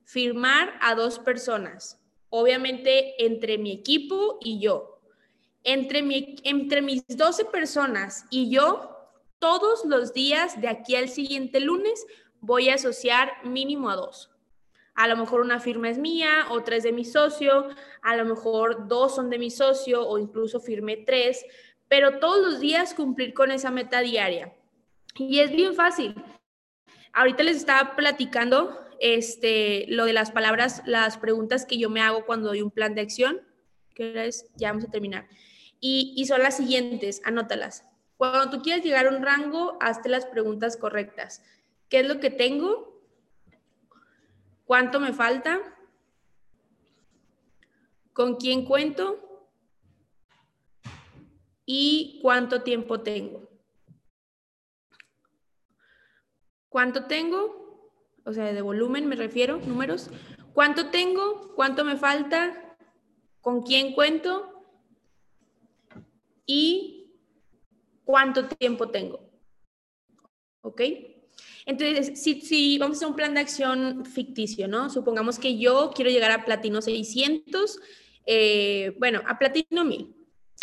Firmar a dos personas obviamente entre mi equipo y yo. Entre, mi, entre mis 12 personas y yo, todos los días de aquí al siguiente lunes voy a asociar mínimo a dos. A lo mejor una firma es mía, otra es de mi socio, a lo mejor dos son de mi socio o incluso firmé tres, pero todos los días cumplir con esa meta diaria. Y es bien fácil. Ahorita les estaba platicando este, lo de las palabras, las preguntas que yo me hago cuando doy un plan de acción, que es, ya vamos a terminar. Y, y son las siguientes, anótalas. Cuando tú quieres llegar a un rango, hazte las preguntas correctas. ¿Qué es lo que tengo? ¿Cuánto me falta? ¿Con quién cuento? ¿Y cuánto tiempo tengo? ¿Cuánto tengo? o sea, de volumen me refiero, números. ¿Cuánto tengo? ¿Cuánto me falta? ¿Con quién cuento? ¿Y cuánto tiempo tengo? ¿Ok? Entonces, si, vamos a hacer un plan de acción ficticio, ¿no? Supongamos que yo quiero llegar a platino 600, eh, bueno, a platino 1000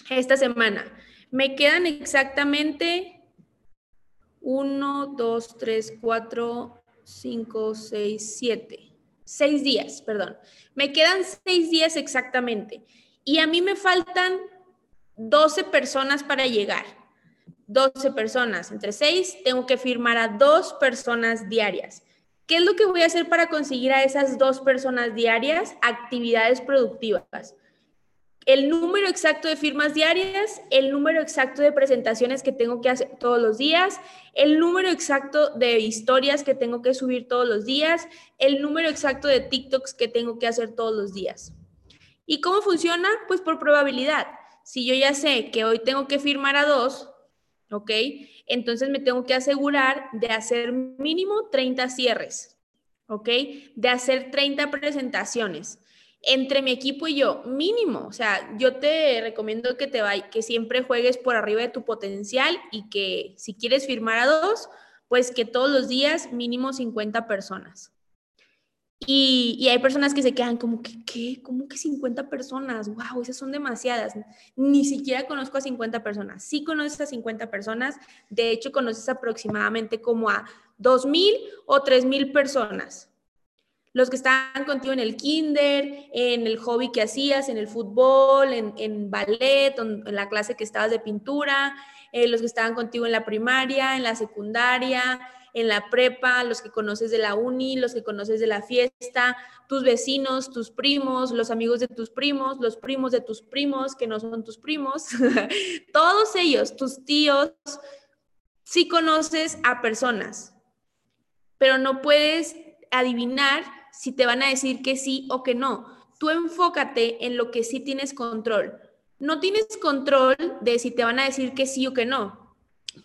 esta semana. Me quedan exactamente 1, 2, 3, 4, 5, 6, 7. 6 días, perdón. Me quedan 6 días exactamente. Y a mí me faltan 12 personas para llegar. 12 personas. Entre 6 tengo que firmar a dos personas diarias. ¿Qué es lo que voy a hacer para conseguir a esas dos personas diarias? Actividades productivas el número exacto de firmas diarias, el número exacto de presentaciones que tengo que hacer todos los días, el número exacto de historias que tengo que subir todos los días, el número exacto de TikToks que tengo que hacer todos los días. ¿Y cómo funciona? Pues por probabilidad. Si yo ya sé que hoy tengo que firmar a dos, ¿ok? Entonces me tengo que asegurar de hacer mínimo 30 cierres, ¿ok? De hacer 30 presentaciones entre mi equipo y yo, mínimo. O sea, yo te recomiendo que, te vay, que siempre juegues por arriba de tu potencial y que si quieres firmar a dos, pues que todos los días mínimo 50 personas. Y, hay personas que se quedan como que, ¿qué? ¿Cómo que 50 personas? ¡Wow! Esas son demasiadas. Ni siquiera conozco a 50 personas. Sí conoces a 50 personas. De hecho, conoces aproximadamente como a 2.000 o 3.000 personas los que estaban contigo en el kinder, en el hobby que hacías, en el fútbol, en, ballet, en, la clase que estabas de pintura, eh, los que estaban contigo en la primaria, en la secundaria, en la prepa, los que conoces de la uni, los que conoces de la fiesta, tus vecinos, tus primos, los amigos de tus primos, los primos de tus primos, que no son tus primos, todos ellos, tus tíos, sí conoces a personas, pero no puedes adivinar si te van a decir que sí o que no. Tú enfócate en lo que sí tienes control. No tienes control de si te van a decir que sí o que no,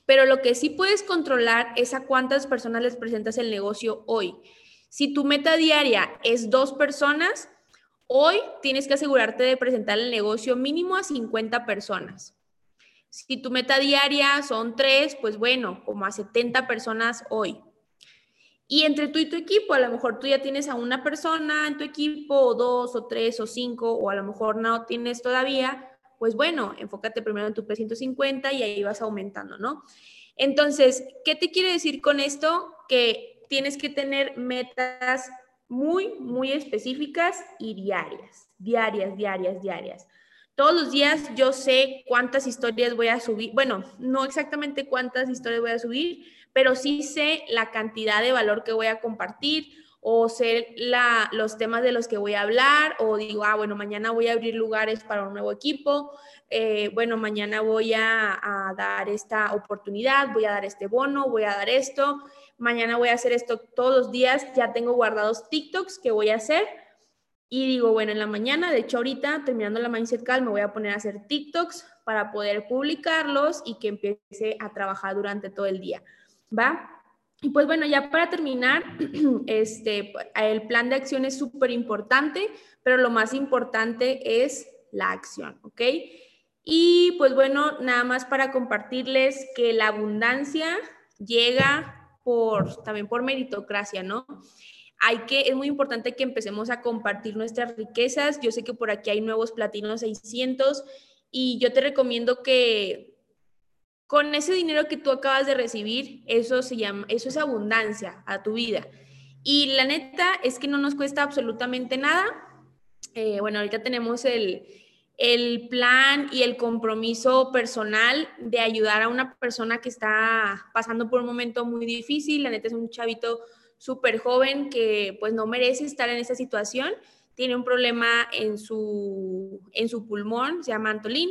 pero lo que sí puedes controlar es a cuántas personas les presentas el negocio hoy. Si tu meta diaria es dos personas, hoy tienes que asegurarte de presentar el negocio mínimo a 50 personas. Si tu meta diaria son tres, pues bueno, como a 70 personas hoy. Y entre tú y tu equipo, a lo mejor tú ya tienes a una persona en tu equipo, o dos, o tres, o cinco, o a lo mejor no tienes todavía, pues bueno, enfócate primero en tu P150 y ahí vas aumentando, ¿no? Entonces, ¿qué te quiere decir con esto? Que tienes que tener metas muy, muy específicas y diarias, diarias, diarias, diarias. Todos los días yo sé cuántas historias voy a subir, bueno, no exactamente cuántas historias voy a subir, pero sí sé la cantidad de valor que voy a compartir o sé la, los temas de los que voy a hablar o digo, ah, bueno, mañana voy a abrir lugares para un nuevo equipo, eh, bueno, mañana voy a, a, dar esta oportunidad, voy a dar este bono, voy a dar esto, mañana voy a hacer esto todos los días, ya tengo guardados TikToks que voy a hacer y digo, bueno, en la mañana, de hecho ahorita terminando la Mindset Call me voy a poner a hacer TikToks para poder publicarlos y que empiece a trabajar durante todo el día. ¿va? Y pues bueno, ya para terminar, este, el plan de acción es súper importante, pero lo más importante es la acción, ¿ok? Y pues bueno, nada más para compartirles que la abundancia llega por, también por meritocracia, ¿no? Hay que, es muy importante que empecemos a compartir nuestras riquezas. Yo sé que por aquí hay nuevos platinos 600 y yo te recomiendo que con ese dinero que tú acabas de recibir, eso se llama, eso es abundancia a tu vida. Y la neta es que no nos cuesta absolutamente nada. Eh, bueno, ahorita tenemos el, el plan y el compromiso personal de ayudar a una persona que está pasando por un momento muy difícil. La neta es un chavito súper joven que pues no merece estar en esa situación. Tiene un problema en su, en su pulmón, se llama Antolín,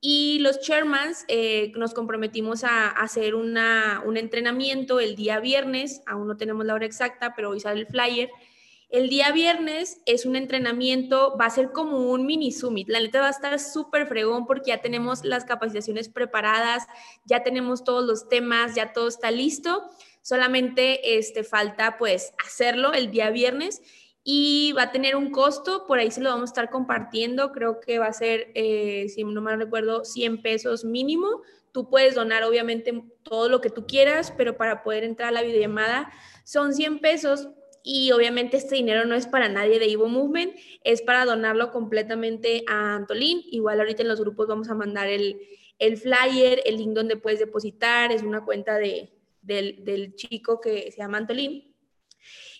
y los chairmans eh, nos comprometimos a, hacer una, un entrenamiento el día viernes, aún no tenemos la hora exacta, pero hoy sale el flyer. El día viernes es un entrenamiento, va a ser como un mini summit. La neta va a estar súper fregón porque ya tenemos las capacitaciones preparadas, ya tenemos todos los temas, ya todo está listo. Solamente este, falta pues hacerlo el día viernes y va a tener un costo, por ahí se lo vamos a estar compartiendo, creo que va a ser, eh, si no mal recuerdo, 100 pesos mínimo. Tú puedes donar obviamente todo lo que tú quieras, pero para poder entrar a la videollamada son 100 pesos y obviamente este dinero no es para nadie de Evo Movement, es para donarlo completamente a Antolín. Igual ahorita en los grupos vamos a mandar el, el flyer, el link donde puedes depositar, es una cuenta de, del, del chico que se llama Antolín.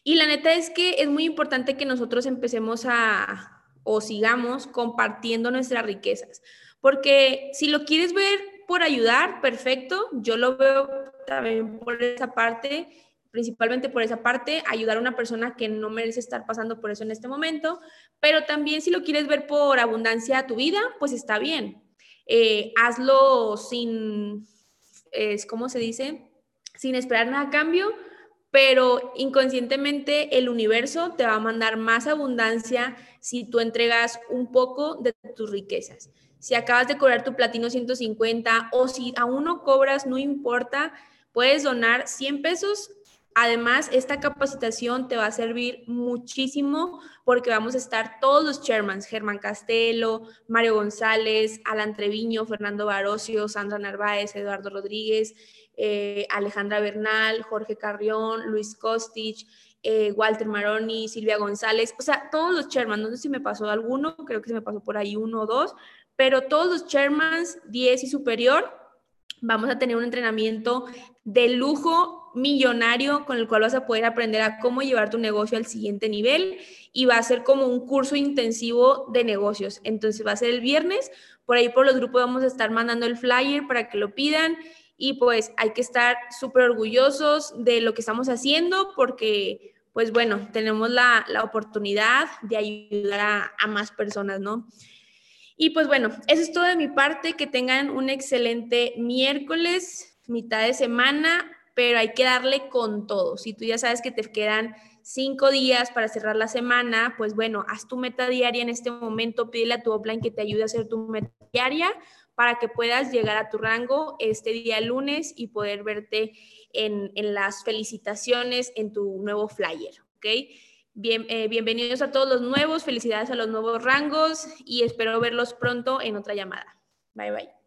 Y la neta es que es muy importante que nosotros empecemos a o sigamos compartiendo nuestras riquezas, porque si lo quieres ver por ayudar, perfecto, yo lo veo también por esa parte, principalmente por esa parte, ayudar a una persona que no merece estar pasando por eso en este momento, pero también si lo quieres ver por abundancia a tu vida, pues está bien. Eh, hazlo sin, es, ¿cómo se dice? Sin esperar nada a cambio, pero inconscientemente el universo te va a mandar más abundancia si tú entregas un poco de tus riquezas. Si acabas de cobrar tu platino 150 o si aún no cobras, no importa, puedes donar 100 pesos. Además, esta capacitación te va a servir muchísimo porque vamos a estar todos los chairmans, Germán Castelo, Mario González, Alan Treviño, Fernando Barocio, Sandra Narváez, Eduardo Rodríguez, eh, Alejandra Bernal, Jorge Carrión, Luis Kostich, eh, Walter Maroni, Silvia González, o sea, todos los chairmans, no sé si me pasó alguno, creo que se me pasó por ahí uno o dos, pero todos los chairmans 10 y superior, vamos a tener un entrenamiento de lujo millonario con el cual vas a poder aprender a cómo llevar tu negocio al siguiente nivel y va a ser como un curso intensivo de negocios. Entonces va a ser el viernes, por ahí por los grupos vamos a estar mandando el flyer para que lo pidan y pues hay que estar súper orgullosos de lo que estamos haciendo porque pues bueno, tenemos la, oportunidad de ayudar a, más personas, ¿no? Y pues bueno, eso es todo de mi parte, que tengan un excelente miércoles, mitad de semana, pero hay que darle con todo. Si tú ya sabes que te quedan cinco días para cerrar la semana, pues bueno, haz tu meta diaria en este momento, pídele a tu offline que te ayude a hacer tu meta diaria para que puedas llegar a tu rango este día lunes y poder verte en, las felicitaciones en tu nuevo flyer, ¿ok? Bien, eh, bienvenidos a todos los nuevos, felicidades a los nuevos rangos y espero verlos pronto en otra llamada. Bye bye.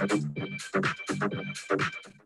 I don't know.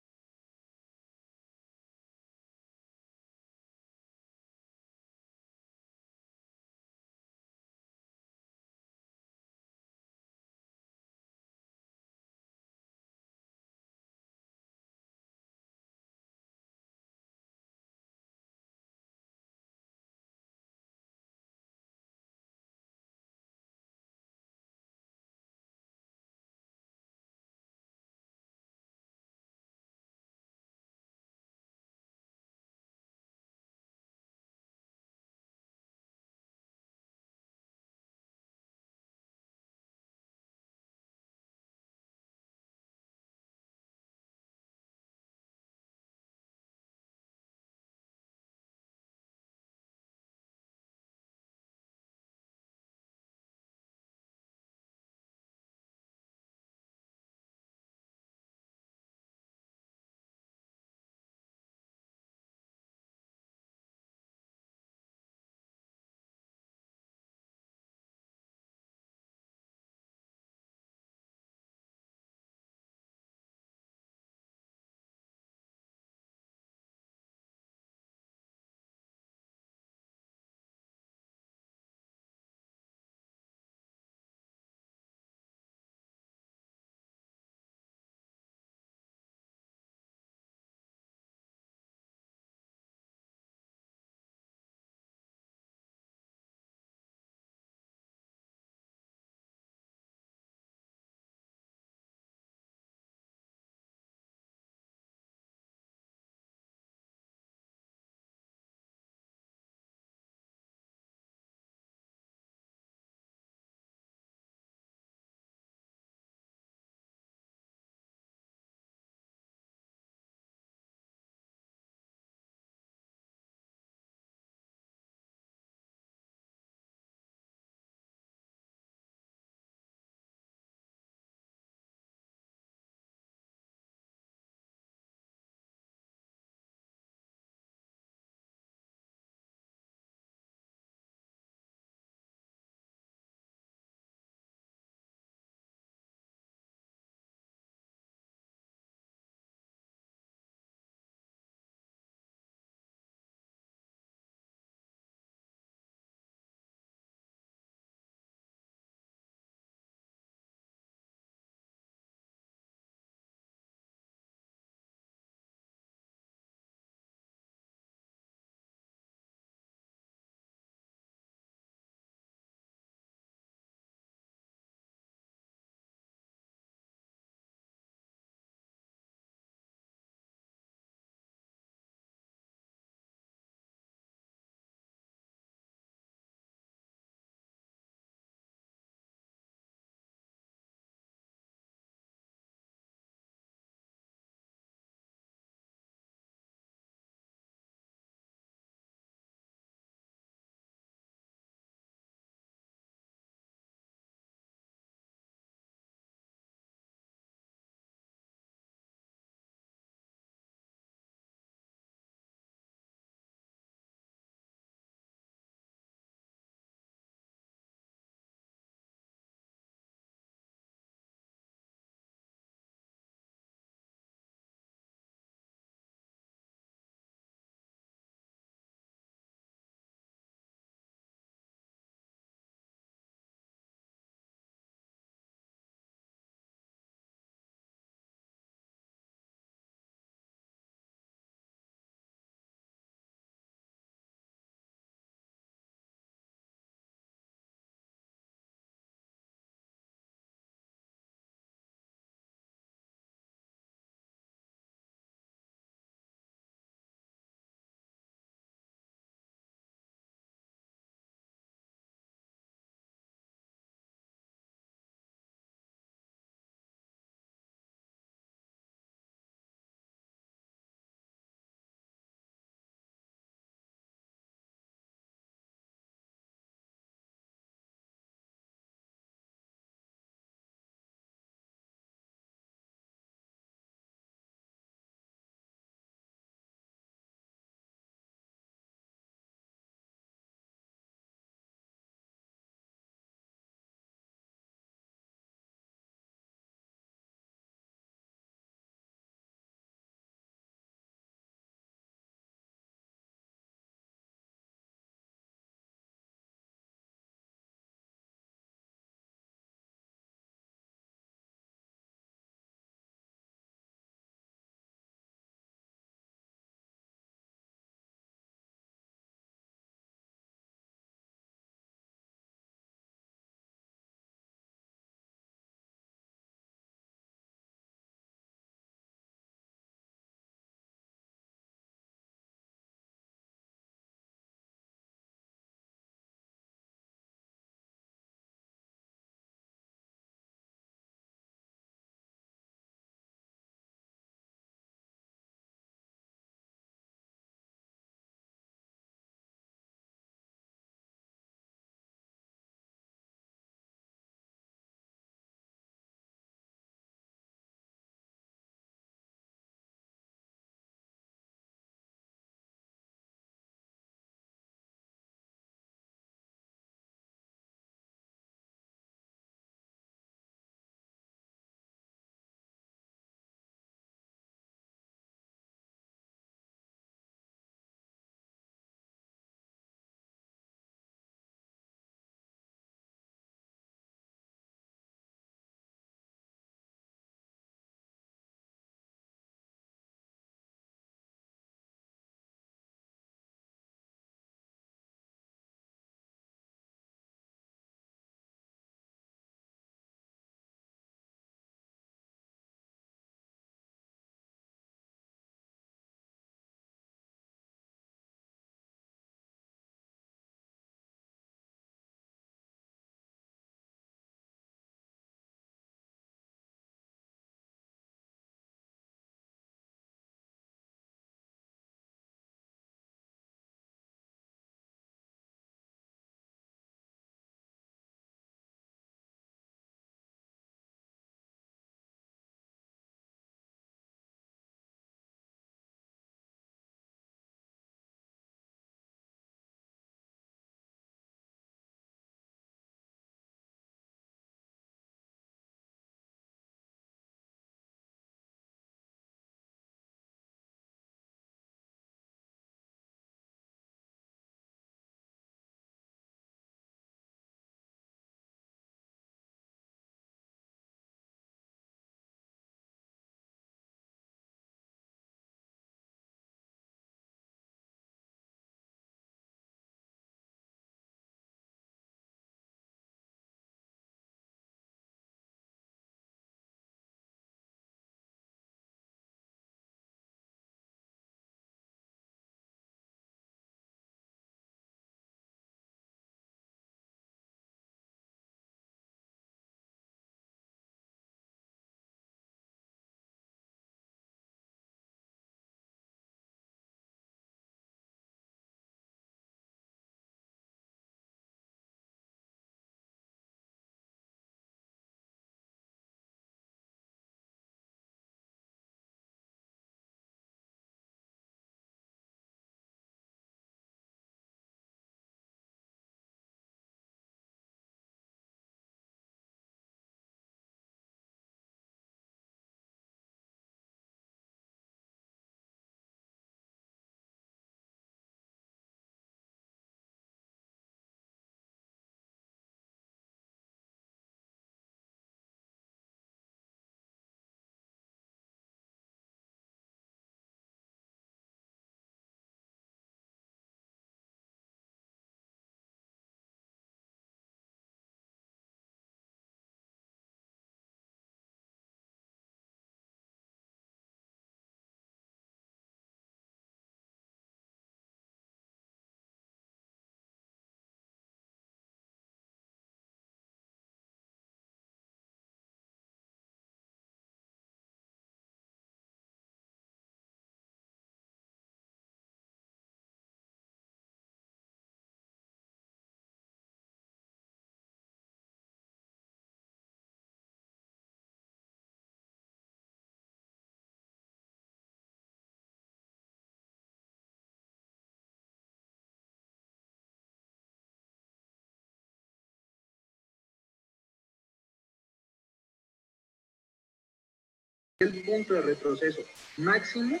El punto de retroceso máximo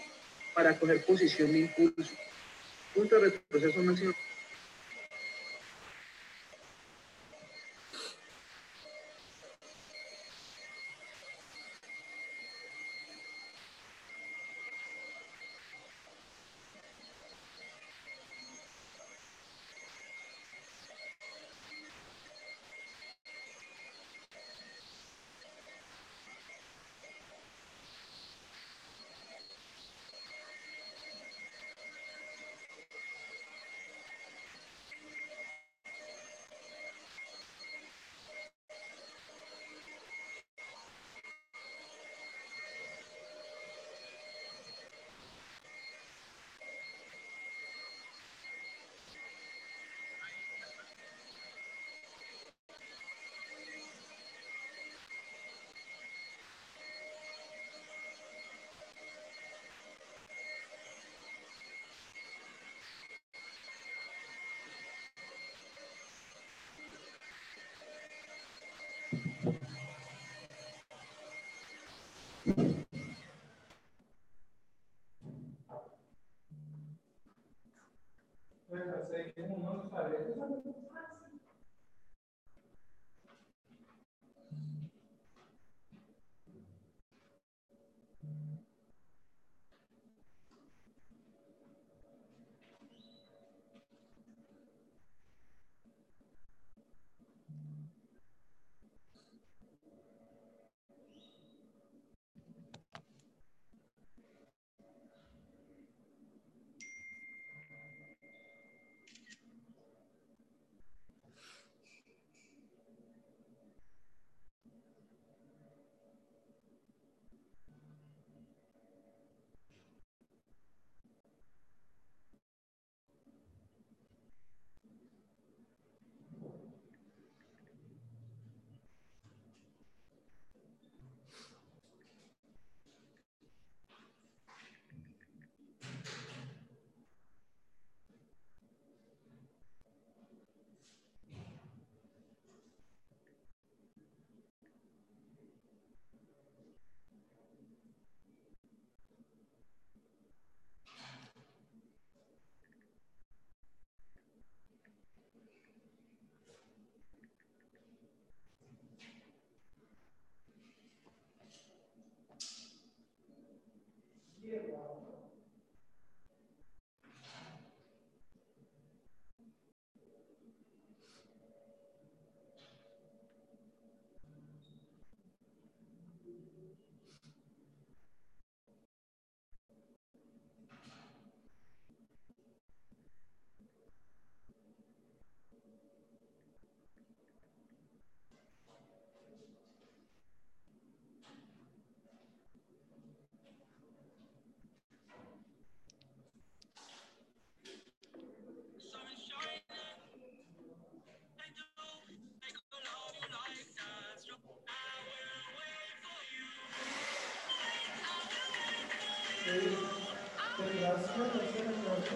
para coger posición de impulso. Punto de retroceso máximo Gracias.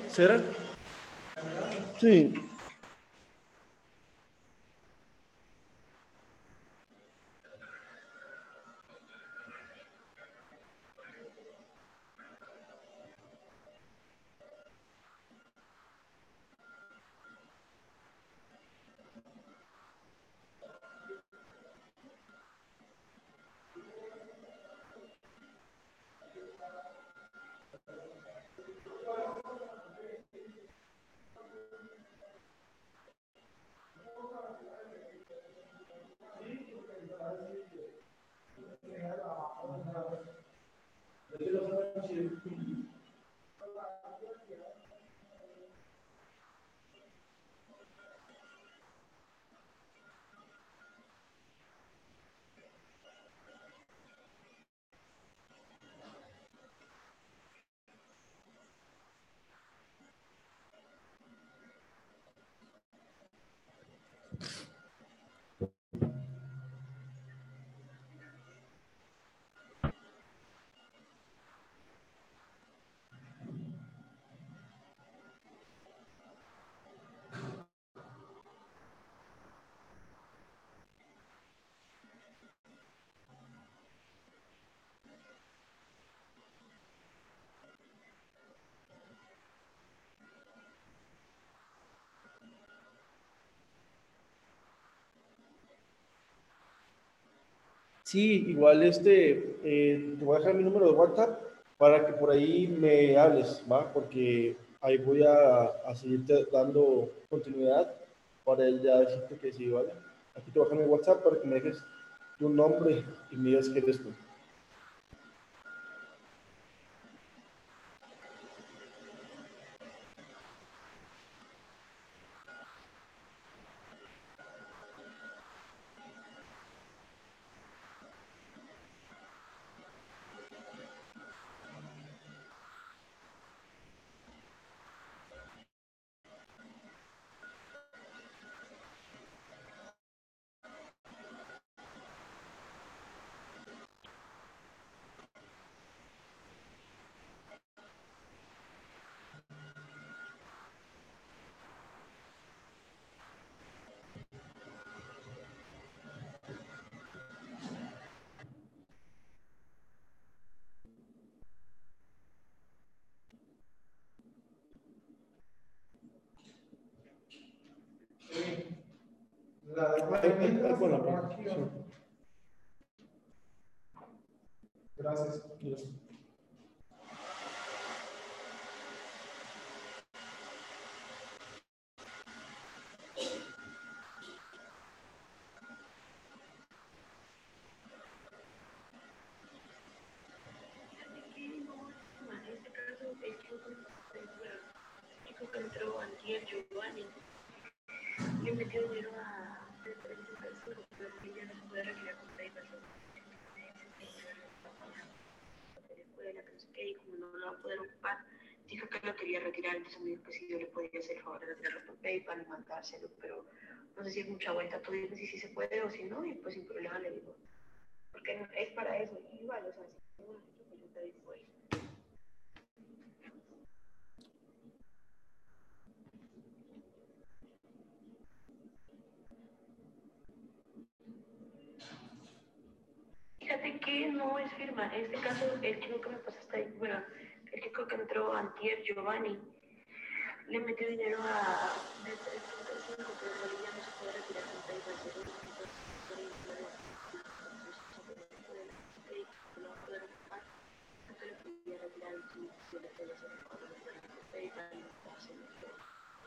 ¿Será? Sí. Sí, igual este, eh, te voy a dejar mi número de WhatsApp para que por ahí me hables, ¿va? Porque ahí voy a, a seguirte dando continuidad para él ya decirte que sí, ¿vale? Aquí te voy a dejar mi WhatsApp para que me dejes tu nombre y me digas qué eres tú. Gracias. que entró antier Giovanni le metió dinero a ella no se puede retirar con PayPal escuela, que no sé qué, y como no lo va a poder ocupar, dijo que entonces me dijo que si yo le podía hacer el favor de retirarlo por PayPal y mandárselo, pero no sé si es mucha vuelta, tú dime si sí se puede o si no, y pues sin problema le digo, porque es para eso, igual, o sea, si no, pues yo te. Fíjate que no es firma. En este caso, el chico que me pasaste ahí, bueno, el chico que entró antier, Giovanni, le metió dinero a de 335, pero realidad no se puede retirar con PayPal. Se lo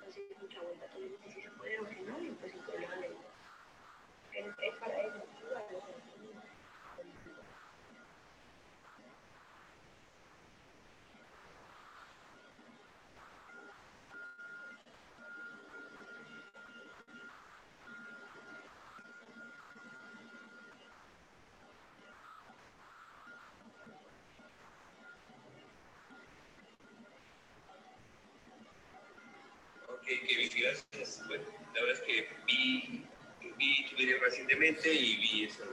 Entonces, mucha vuelta. Tú si se puede o si no, pues sin problema le digo. Es para eso. Que, que gracias. Bueno, la verdad es que vi, vi tu video recientemente y vi eso.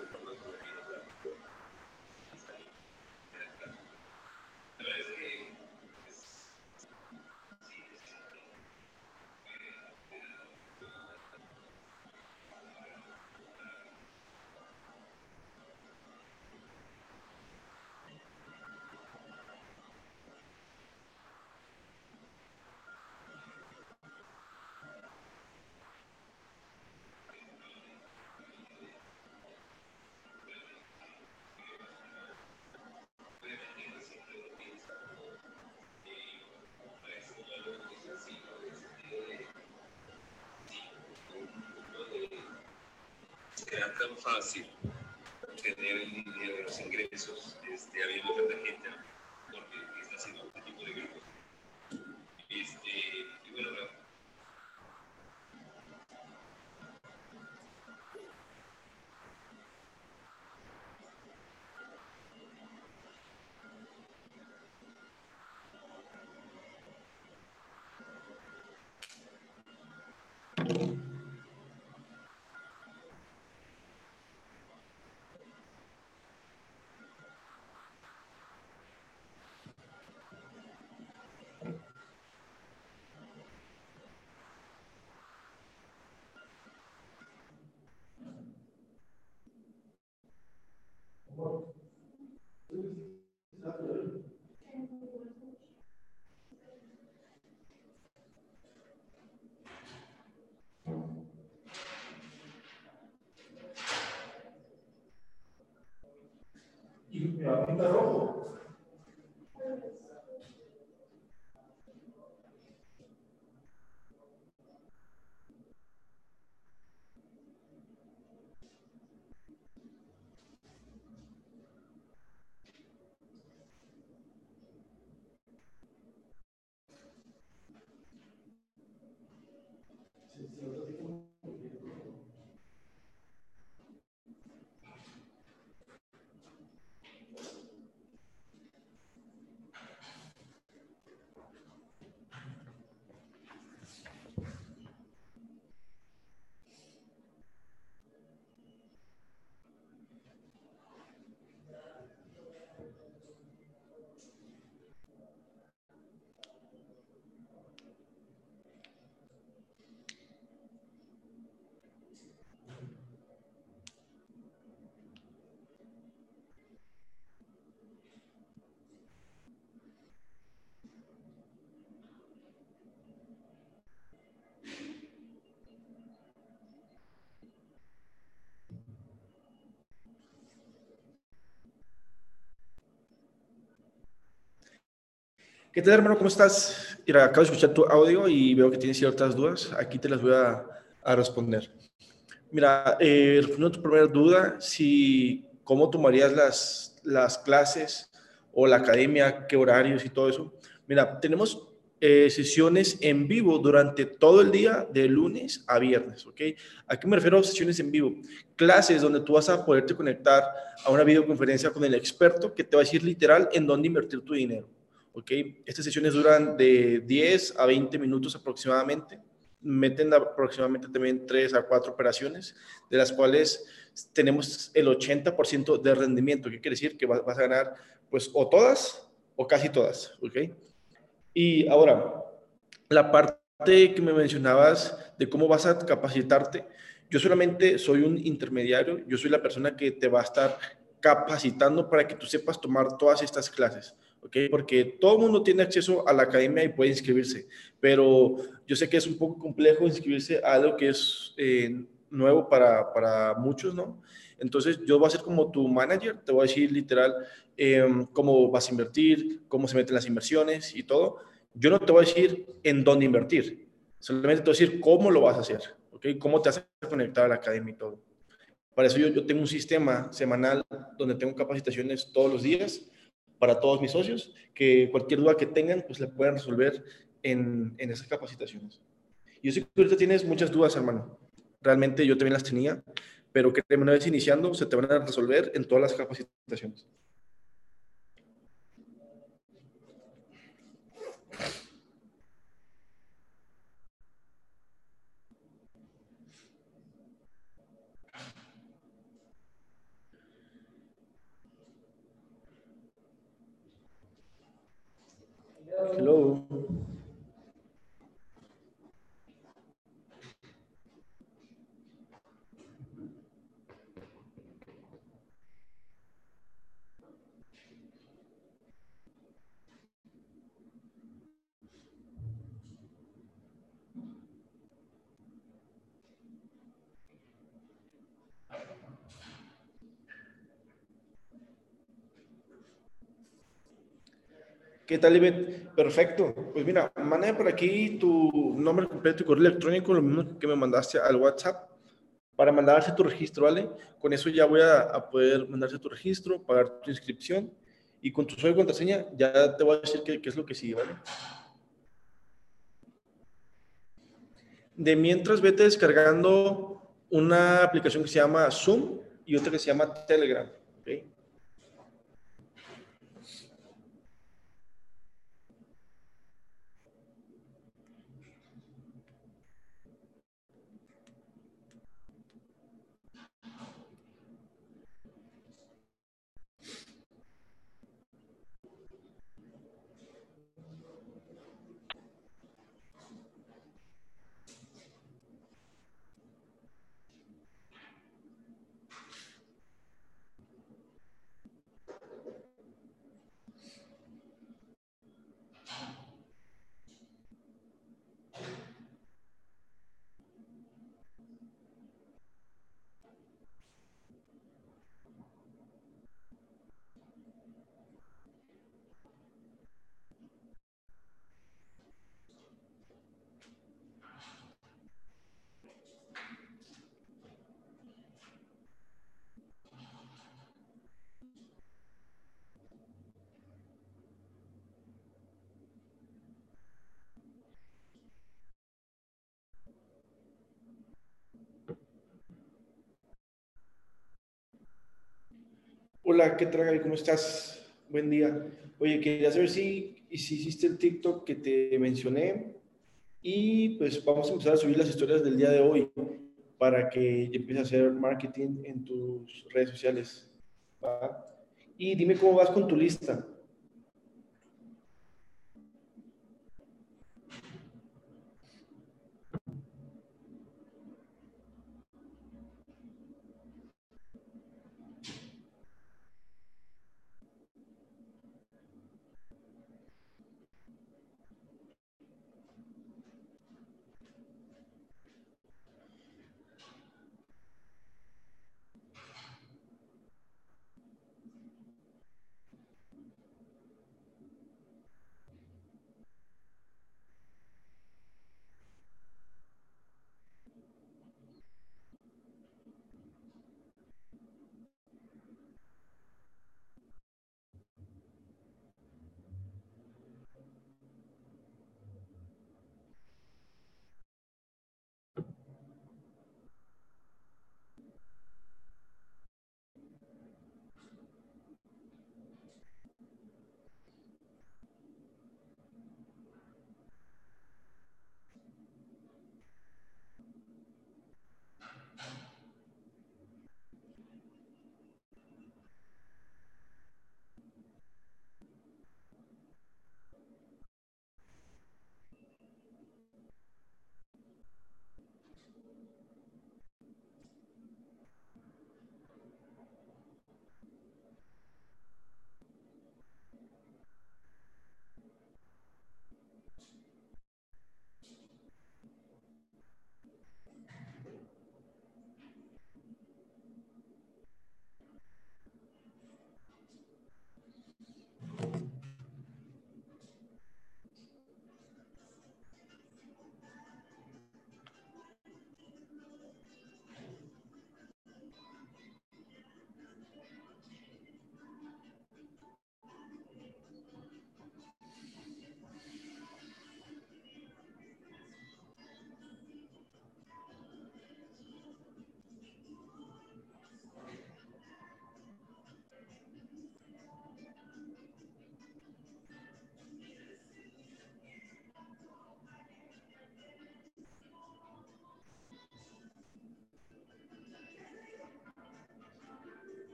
Era tan fácil tener el dinero de los ingresos este, habiendo tanta gente Y me va a pintar rojo. ¿Qué tal, hermano? ¿Cómo estás? Mira, acabo de escuchar tu audio y veo que tienes ciertas dudas. Aquí te las voy a, a responder. Mira, eh, respondiendo a tu primera duda, si cómo tomarías las, las clases o la academia, qué horarios y todo eso. Mira, tenemos eh, sesiones en vivo durante todo el día, de lunes a viernes, ¿ok? ¿A qué me refiero a sesiones en vivo? Clases donde tú vas a poderte conectar a una videoconferencia con el experto que te va a decir literal en dónde invertir tu dinero. ¿Ok? Estas sesiones duran de 10 a 20 minutos aproximadamente. Meten aproximadamente también 3 a 4 operaciones, de las cuales tenemos el 80% de rendimiento. ¿Qué quiere decir? Que vas a ganar, pues, o todas o casi todas, ¿ok? Y ahora, la parte que me mencionabas de cómo vas a capacitarte, yo solamente soy un intermediario, yo soy la persona que te va a estar capacitando para que tú sepas tomar todas estas clases. ¿Ok? Porque todo el mundo tiene acceso a la academia y puede inscribirse, pero yo sé que es un poco complejo inscribirse a algo que es eh, nuevo para, para, muchos, ¿no? Entonces yo voy a ser como tu manager, te voy a decir literal eh, cómo vas a invertir, cómo se meten las inversiones y todo. Yo no te voy a decir en dónde invertir, solamente te voy a decir cómo lo vas a hacer, ¿ok? Cómo te vas a conectar a la academia y todo. Para eso yo, yo tengo un sistema semanal donde tengo capacitaciones todos los días para todos mis socios, que cualquier duda que tengan, pues la puedan resolver en, en esas capacitaciones. Yo sé que ahorita tienes muchas dudas, hermano. Realmente yo también las tenía, pero que una vez iniciando se te van a resolver en todas las capacitaciones. Hello. ¿Qué tal, Ivette? Perfecto. Pues mira, manda por aquí tu nombre completo y correo electrónico, lo mismo que me mandaste al WhatsApp, para mandarse tu registro, ¿vale? Con eso ya voy a, poder mandarse tu registro, pagar tu inscripción y con tu usuario y contraseña ya te voy a decir qué, qué es lo que sigue, ¿vale? De mientras, vete descargando una aplicación que se llama Zoom y otra que se llama Telegram. Hola, ¿qué tal? ¿Cómo estás? Buen día. Oye, quería saber si, si hiciste el TikTok que te mencioné y pues vamos a empezar a subir las historias del día de hoy para que empieces a hacer marketing en tus redes sociales. ¿va? Y dime cómo vas con tu lista.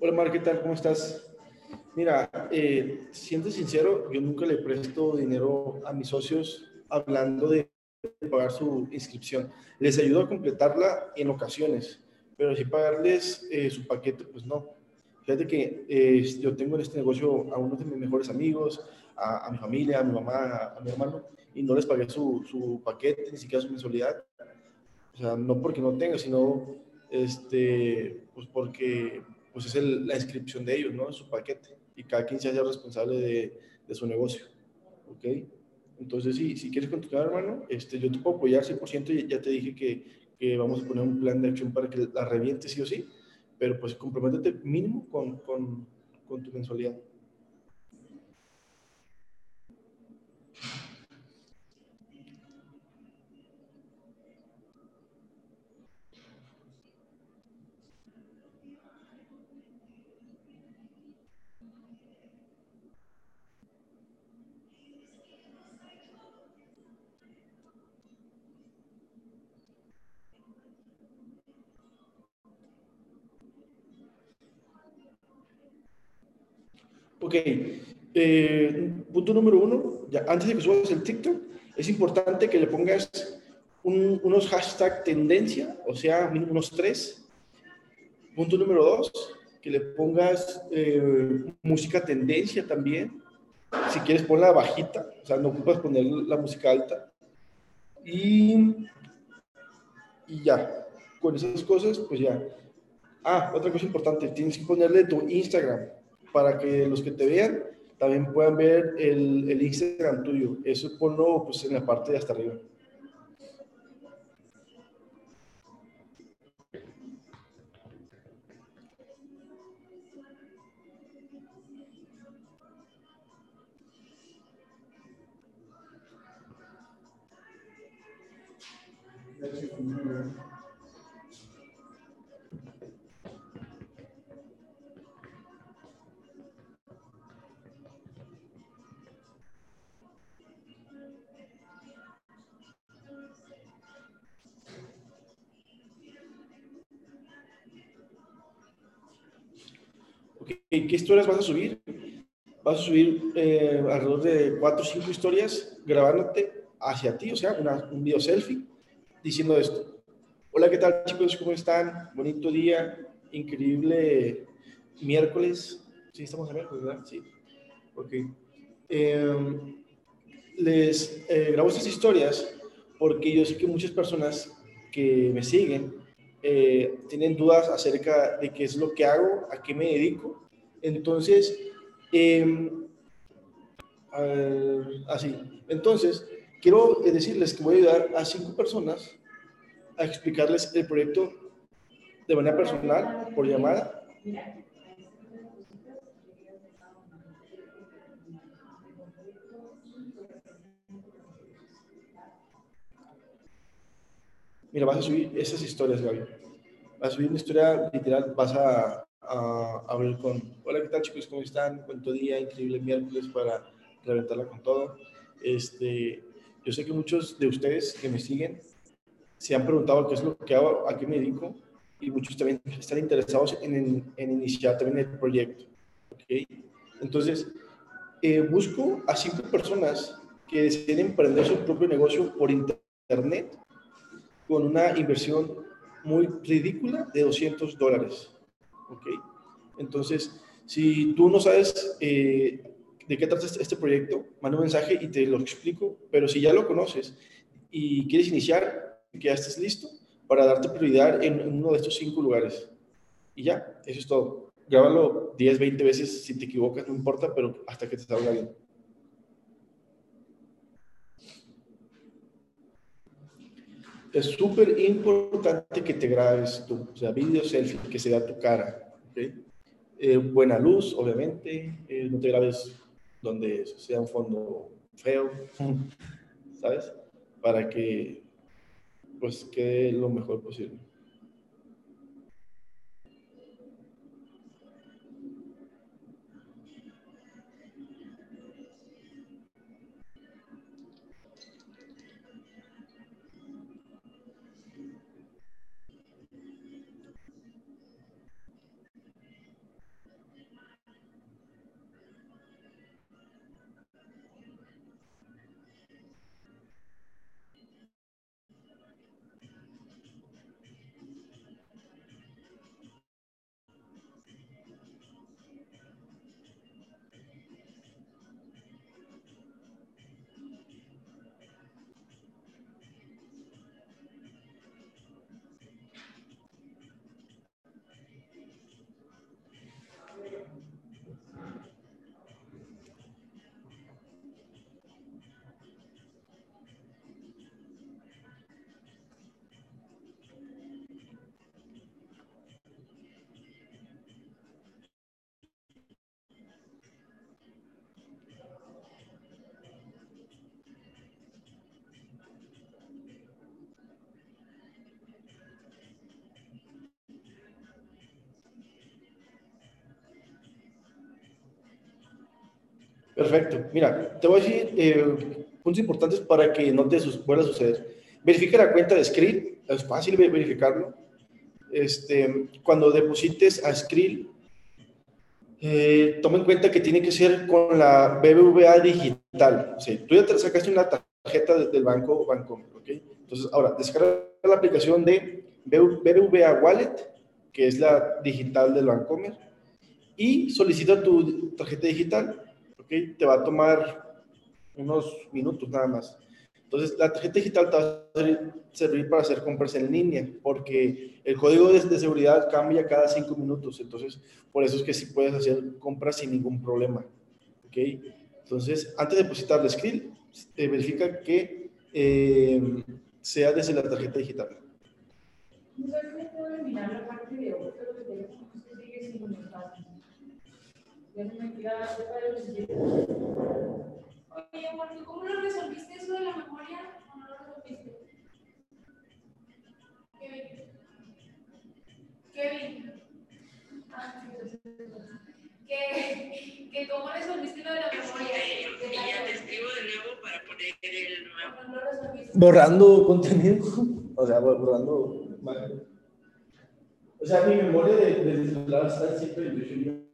Hola, Mar, ¿qué tal? ¿Cómo estás? Mira, eh, siendo sincero, yo nunca le presto dinero a mis socios hablando de pagar su inscripción. Les ayudo a completarla en ocasiones, pero si pagarles eh, su paquete, pues no. Fíjate que eh, yo tengo en este negocio a uno de mis mejores amigos, a, a mi familia, a mi mamá, a, a, mi hermano, y no les pagué su, su paquete, ni siquiera su mensualidad. O sea, no porque no tenga, sino este, pues porque pues es el, la inscripción de ellos, ¿no? Su paquete. Y cada quien se hace responsable de, de su negocio. ¿Ok? Entonces, sí, si quieres continuar, hermano, este, yo te puedo apoyar 100% y ya te dije que, que, vamos a poner un plan de acción para que la reviente sí o sí, pero pues comprométete mínimo con, con, con tu mensualidad. Ok, eh, punto número uno, antes de que subas el TikTok, es importante que le pongas un, unos hashtag tendencia, o sea, unos tres. Punto número dos, que le pongas eh, música tendencia también. Si quieres, ponla bajita, o sea, no ocupas poner la música alta. Y, y ya, con esas cosas, pues ya. Ah, otra cosa importante, tienes que ponerle tu Instagram para que los que te vean también puedan ver el, el Instagram tuyo. Eso ponlo pues, en la parte de hasta arriba. ¿Qué historias vas a subir? Vas a subir eh, alrededor de cuatro o cinco historias grabándote hacia ti, o sea, un video selfie diciendo esto. Hola, ¿qué tal chicos? ¿Cómo están? Bonito día, increíble miércoles. Sí, estamos en miércoles, ¿verdad? Sí. Ok. Em, les eh, grabo estas historias porque yo sé que muchas personas que me siguen eh, tienen dudas acerca de qué es lo que hago, a qué me dedico. Entonces, em, así. Entonces, quiero decirles que voy a ayudar a cinco personas a explicarles el proyecto de manera personal, por llamada. Mira, vas a subir esas historias, Gaby. Vas a subir una historia literal, vas a, a hablar con, hola, ¿qué tal chicos? ¿Cómo están? Cuento día, increíble miércoles para reventarla con todo. Este, yo sé que muchos de ustedes que me siguen se han preguntado qué es lo que hago, a qué me dedico, y muchos también están interesados en, en iniciar también el proyecto. ¿okay? Entonces, eh, busco a cinco personas que deseen emprender su propio negocio por internet con una inversión muy ridícula de 200 dólares. ¿Ok? Entonces, si tú no sabes eh, de qué trata este, este proyecto, manda un mensaje y te lo explico, pero si ya lo conoces y quieres iniciar, que ya estés listo para darte prioridad en uno de estos cinco lugares. Y ya, eso es todo. Grábalo 10, 20 veces, si te equivocas, no importa, pero hasta que te salga bien. Es súper importante que te grabes tú, o sea, video selfie, que se tu cara, eh, buena luz, obviamente, eh, no te grabes donde sea un fondo feo, ¿sabes? Para que pues quede lo mejor posible. Perfecto. Mira, te voy a decir eh, puntos importantes para que no te vuelva a suceder. Verifica la cuenta de Skrill, es fácil verificarlo. Este, cuando deposites a Skrill, eh, toma en cuenta que tiene que ser con la BBVA digital. O sea, tú ya te sacaste una tarjeta del banco Bancomer, ¿ok? Entonces, ahora, descarga la aplicación de BBVA Wallet, que es la digital del Bancomer, y solicita tu tarjeta digital te va a tomar unos minutos nada más. Entonces, la tarjeta digital te va a servir para hacer compras en línea, porque el código de, seguridad cambia cada cinco minutos. Entonces, por eso es que sí puedes hacer compras sin ningún problema. Entonces, antes de depositar el script, verifica que eh, sea desde la tarjeta digital. Oye, ¿cómo lo resolviste eso de la memoria? ¿O no lo resolviste? Kevin. Kevin. Resolviste de la memoria. Borrando contenido. O sea, borrando. O sea, mi memoria de, de celular está siempre.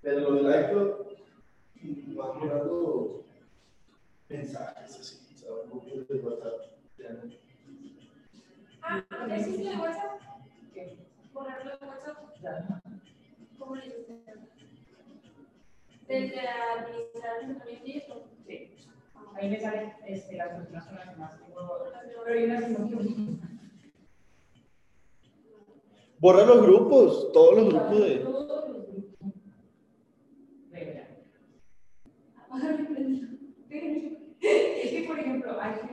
Pero lo del iCloud, van borrando mensajes así, o sea, mucho de WhatsApp. ya. Ah, ¿ya hiciste de WhatsApp? ¿Qué? ¿Borrarlo de WhatsApp? ¿Cómo le hiciste? ¿Desde administrar también eso? Sí. Ahí me salen este, las personas que más tengo. Pero hay unas que no. Borra los grupos, todos los grupos de. Es que, por ejemplo, aquí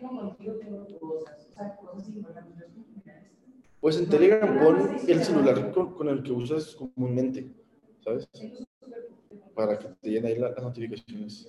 tengo contigo, tengo cosas, o sea, cosas importantes. Pues en Telegram pon el celular con, con el que usas comúnmente, ¿sabes? Para que te lleguen ahí la- las notificaciones.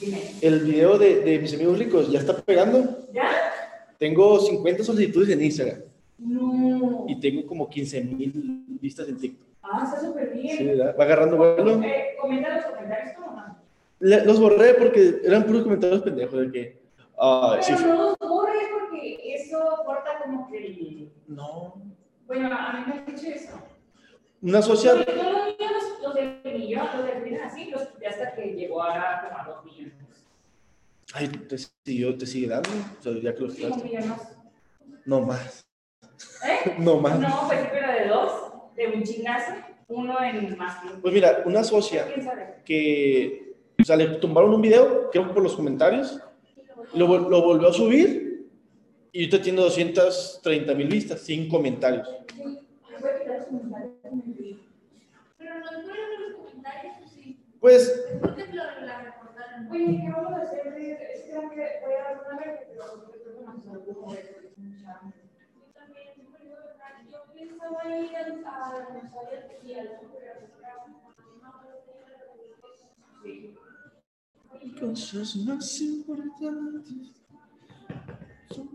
Dime. El video de, de mis amigos ricos ya está pegando. ¿Ya? Tengo 50 solicitudes en Instagram No. y tengo como 15 mil vistas en TikTok. Ah, está súper bien. Sí, ¿verdad? Va agarrando vuelo. Eh, comenta los comentarios tú, ¿no? Le- Los borré porque eran puros comentarios pendejos de que. sí, Pero no los borres porque eso corta como que. no. Bueno, a mí me han dicho eso. Una yo los del millón, los millón así, los hasta que llegó a como a dos millones. Ay, te siguió, te sigue dando. O sea, ya que millón más. No más. ¿Eh? No más. No, pues pero de dos, de un chingazo, uno en más. Pues mira, una socia que. O sea, le tumbaron un video, creo que por los comentarios. Lo, lo volvió a subir y ahorita tiene 230 mil vistas, sin comentarios. Voy a quitar los comentarios. Pero no los comentarios, ¿o sí? Pues, Es porque lo la reportaron. Oye, ¿qué vamos a hacer? Es que voy a dar una vez, pero creo que. Yo también, yo pensaba ir a y Sí. cosas más importantes. son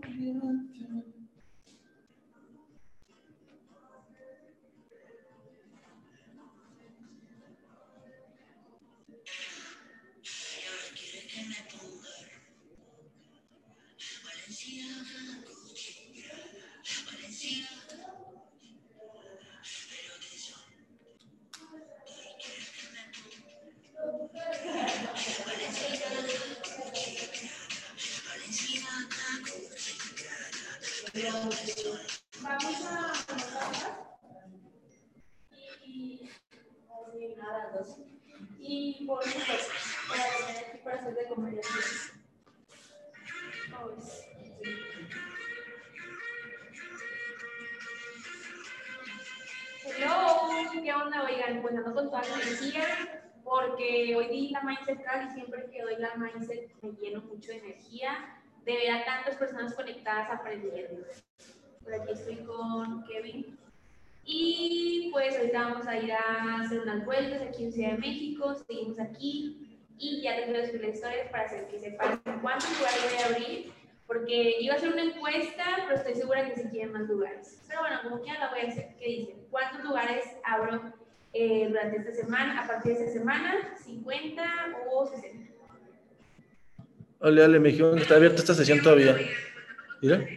Pues, para aquí para hacer de comer así. Pues, Hello, ¿qué onda? Oigan, pues ando con toda la energía porque hoy di la Mindset y siempre que doy la Mindset me lleno mucho de energía de ver a tantas personas conectadas aprendiendo. Por aquí estoy con Kevin. Y pues ahorita vamos a ir a hacer unas vueltas aquí en Ciudad de México, seguimos aquí y ya les voy a subir las historias para hacer que sepan cuántos lugares voy a abrir, porque iba a hacer una encuesta, pero estoy segura que se quieren más lugares. Pero bueno, como quiera la voy a hacer. ¿Qué dicen? ¿Cuántos lugares abro eh, durante esta semana, a partir de esta semana? ¿50 o 60? Dale, dale, me dijeron que está abierta esta sesión todavía. Mira.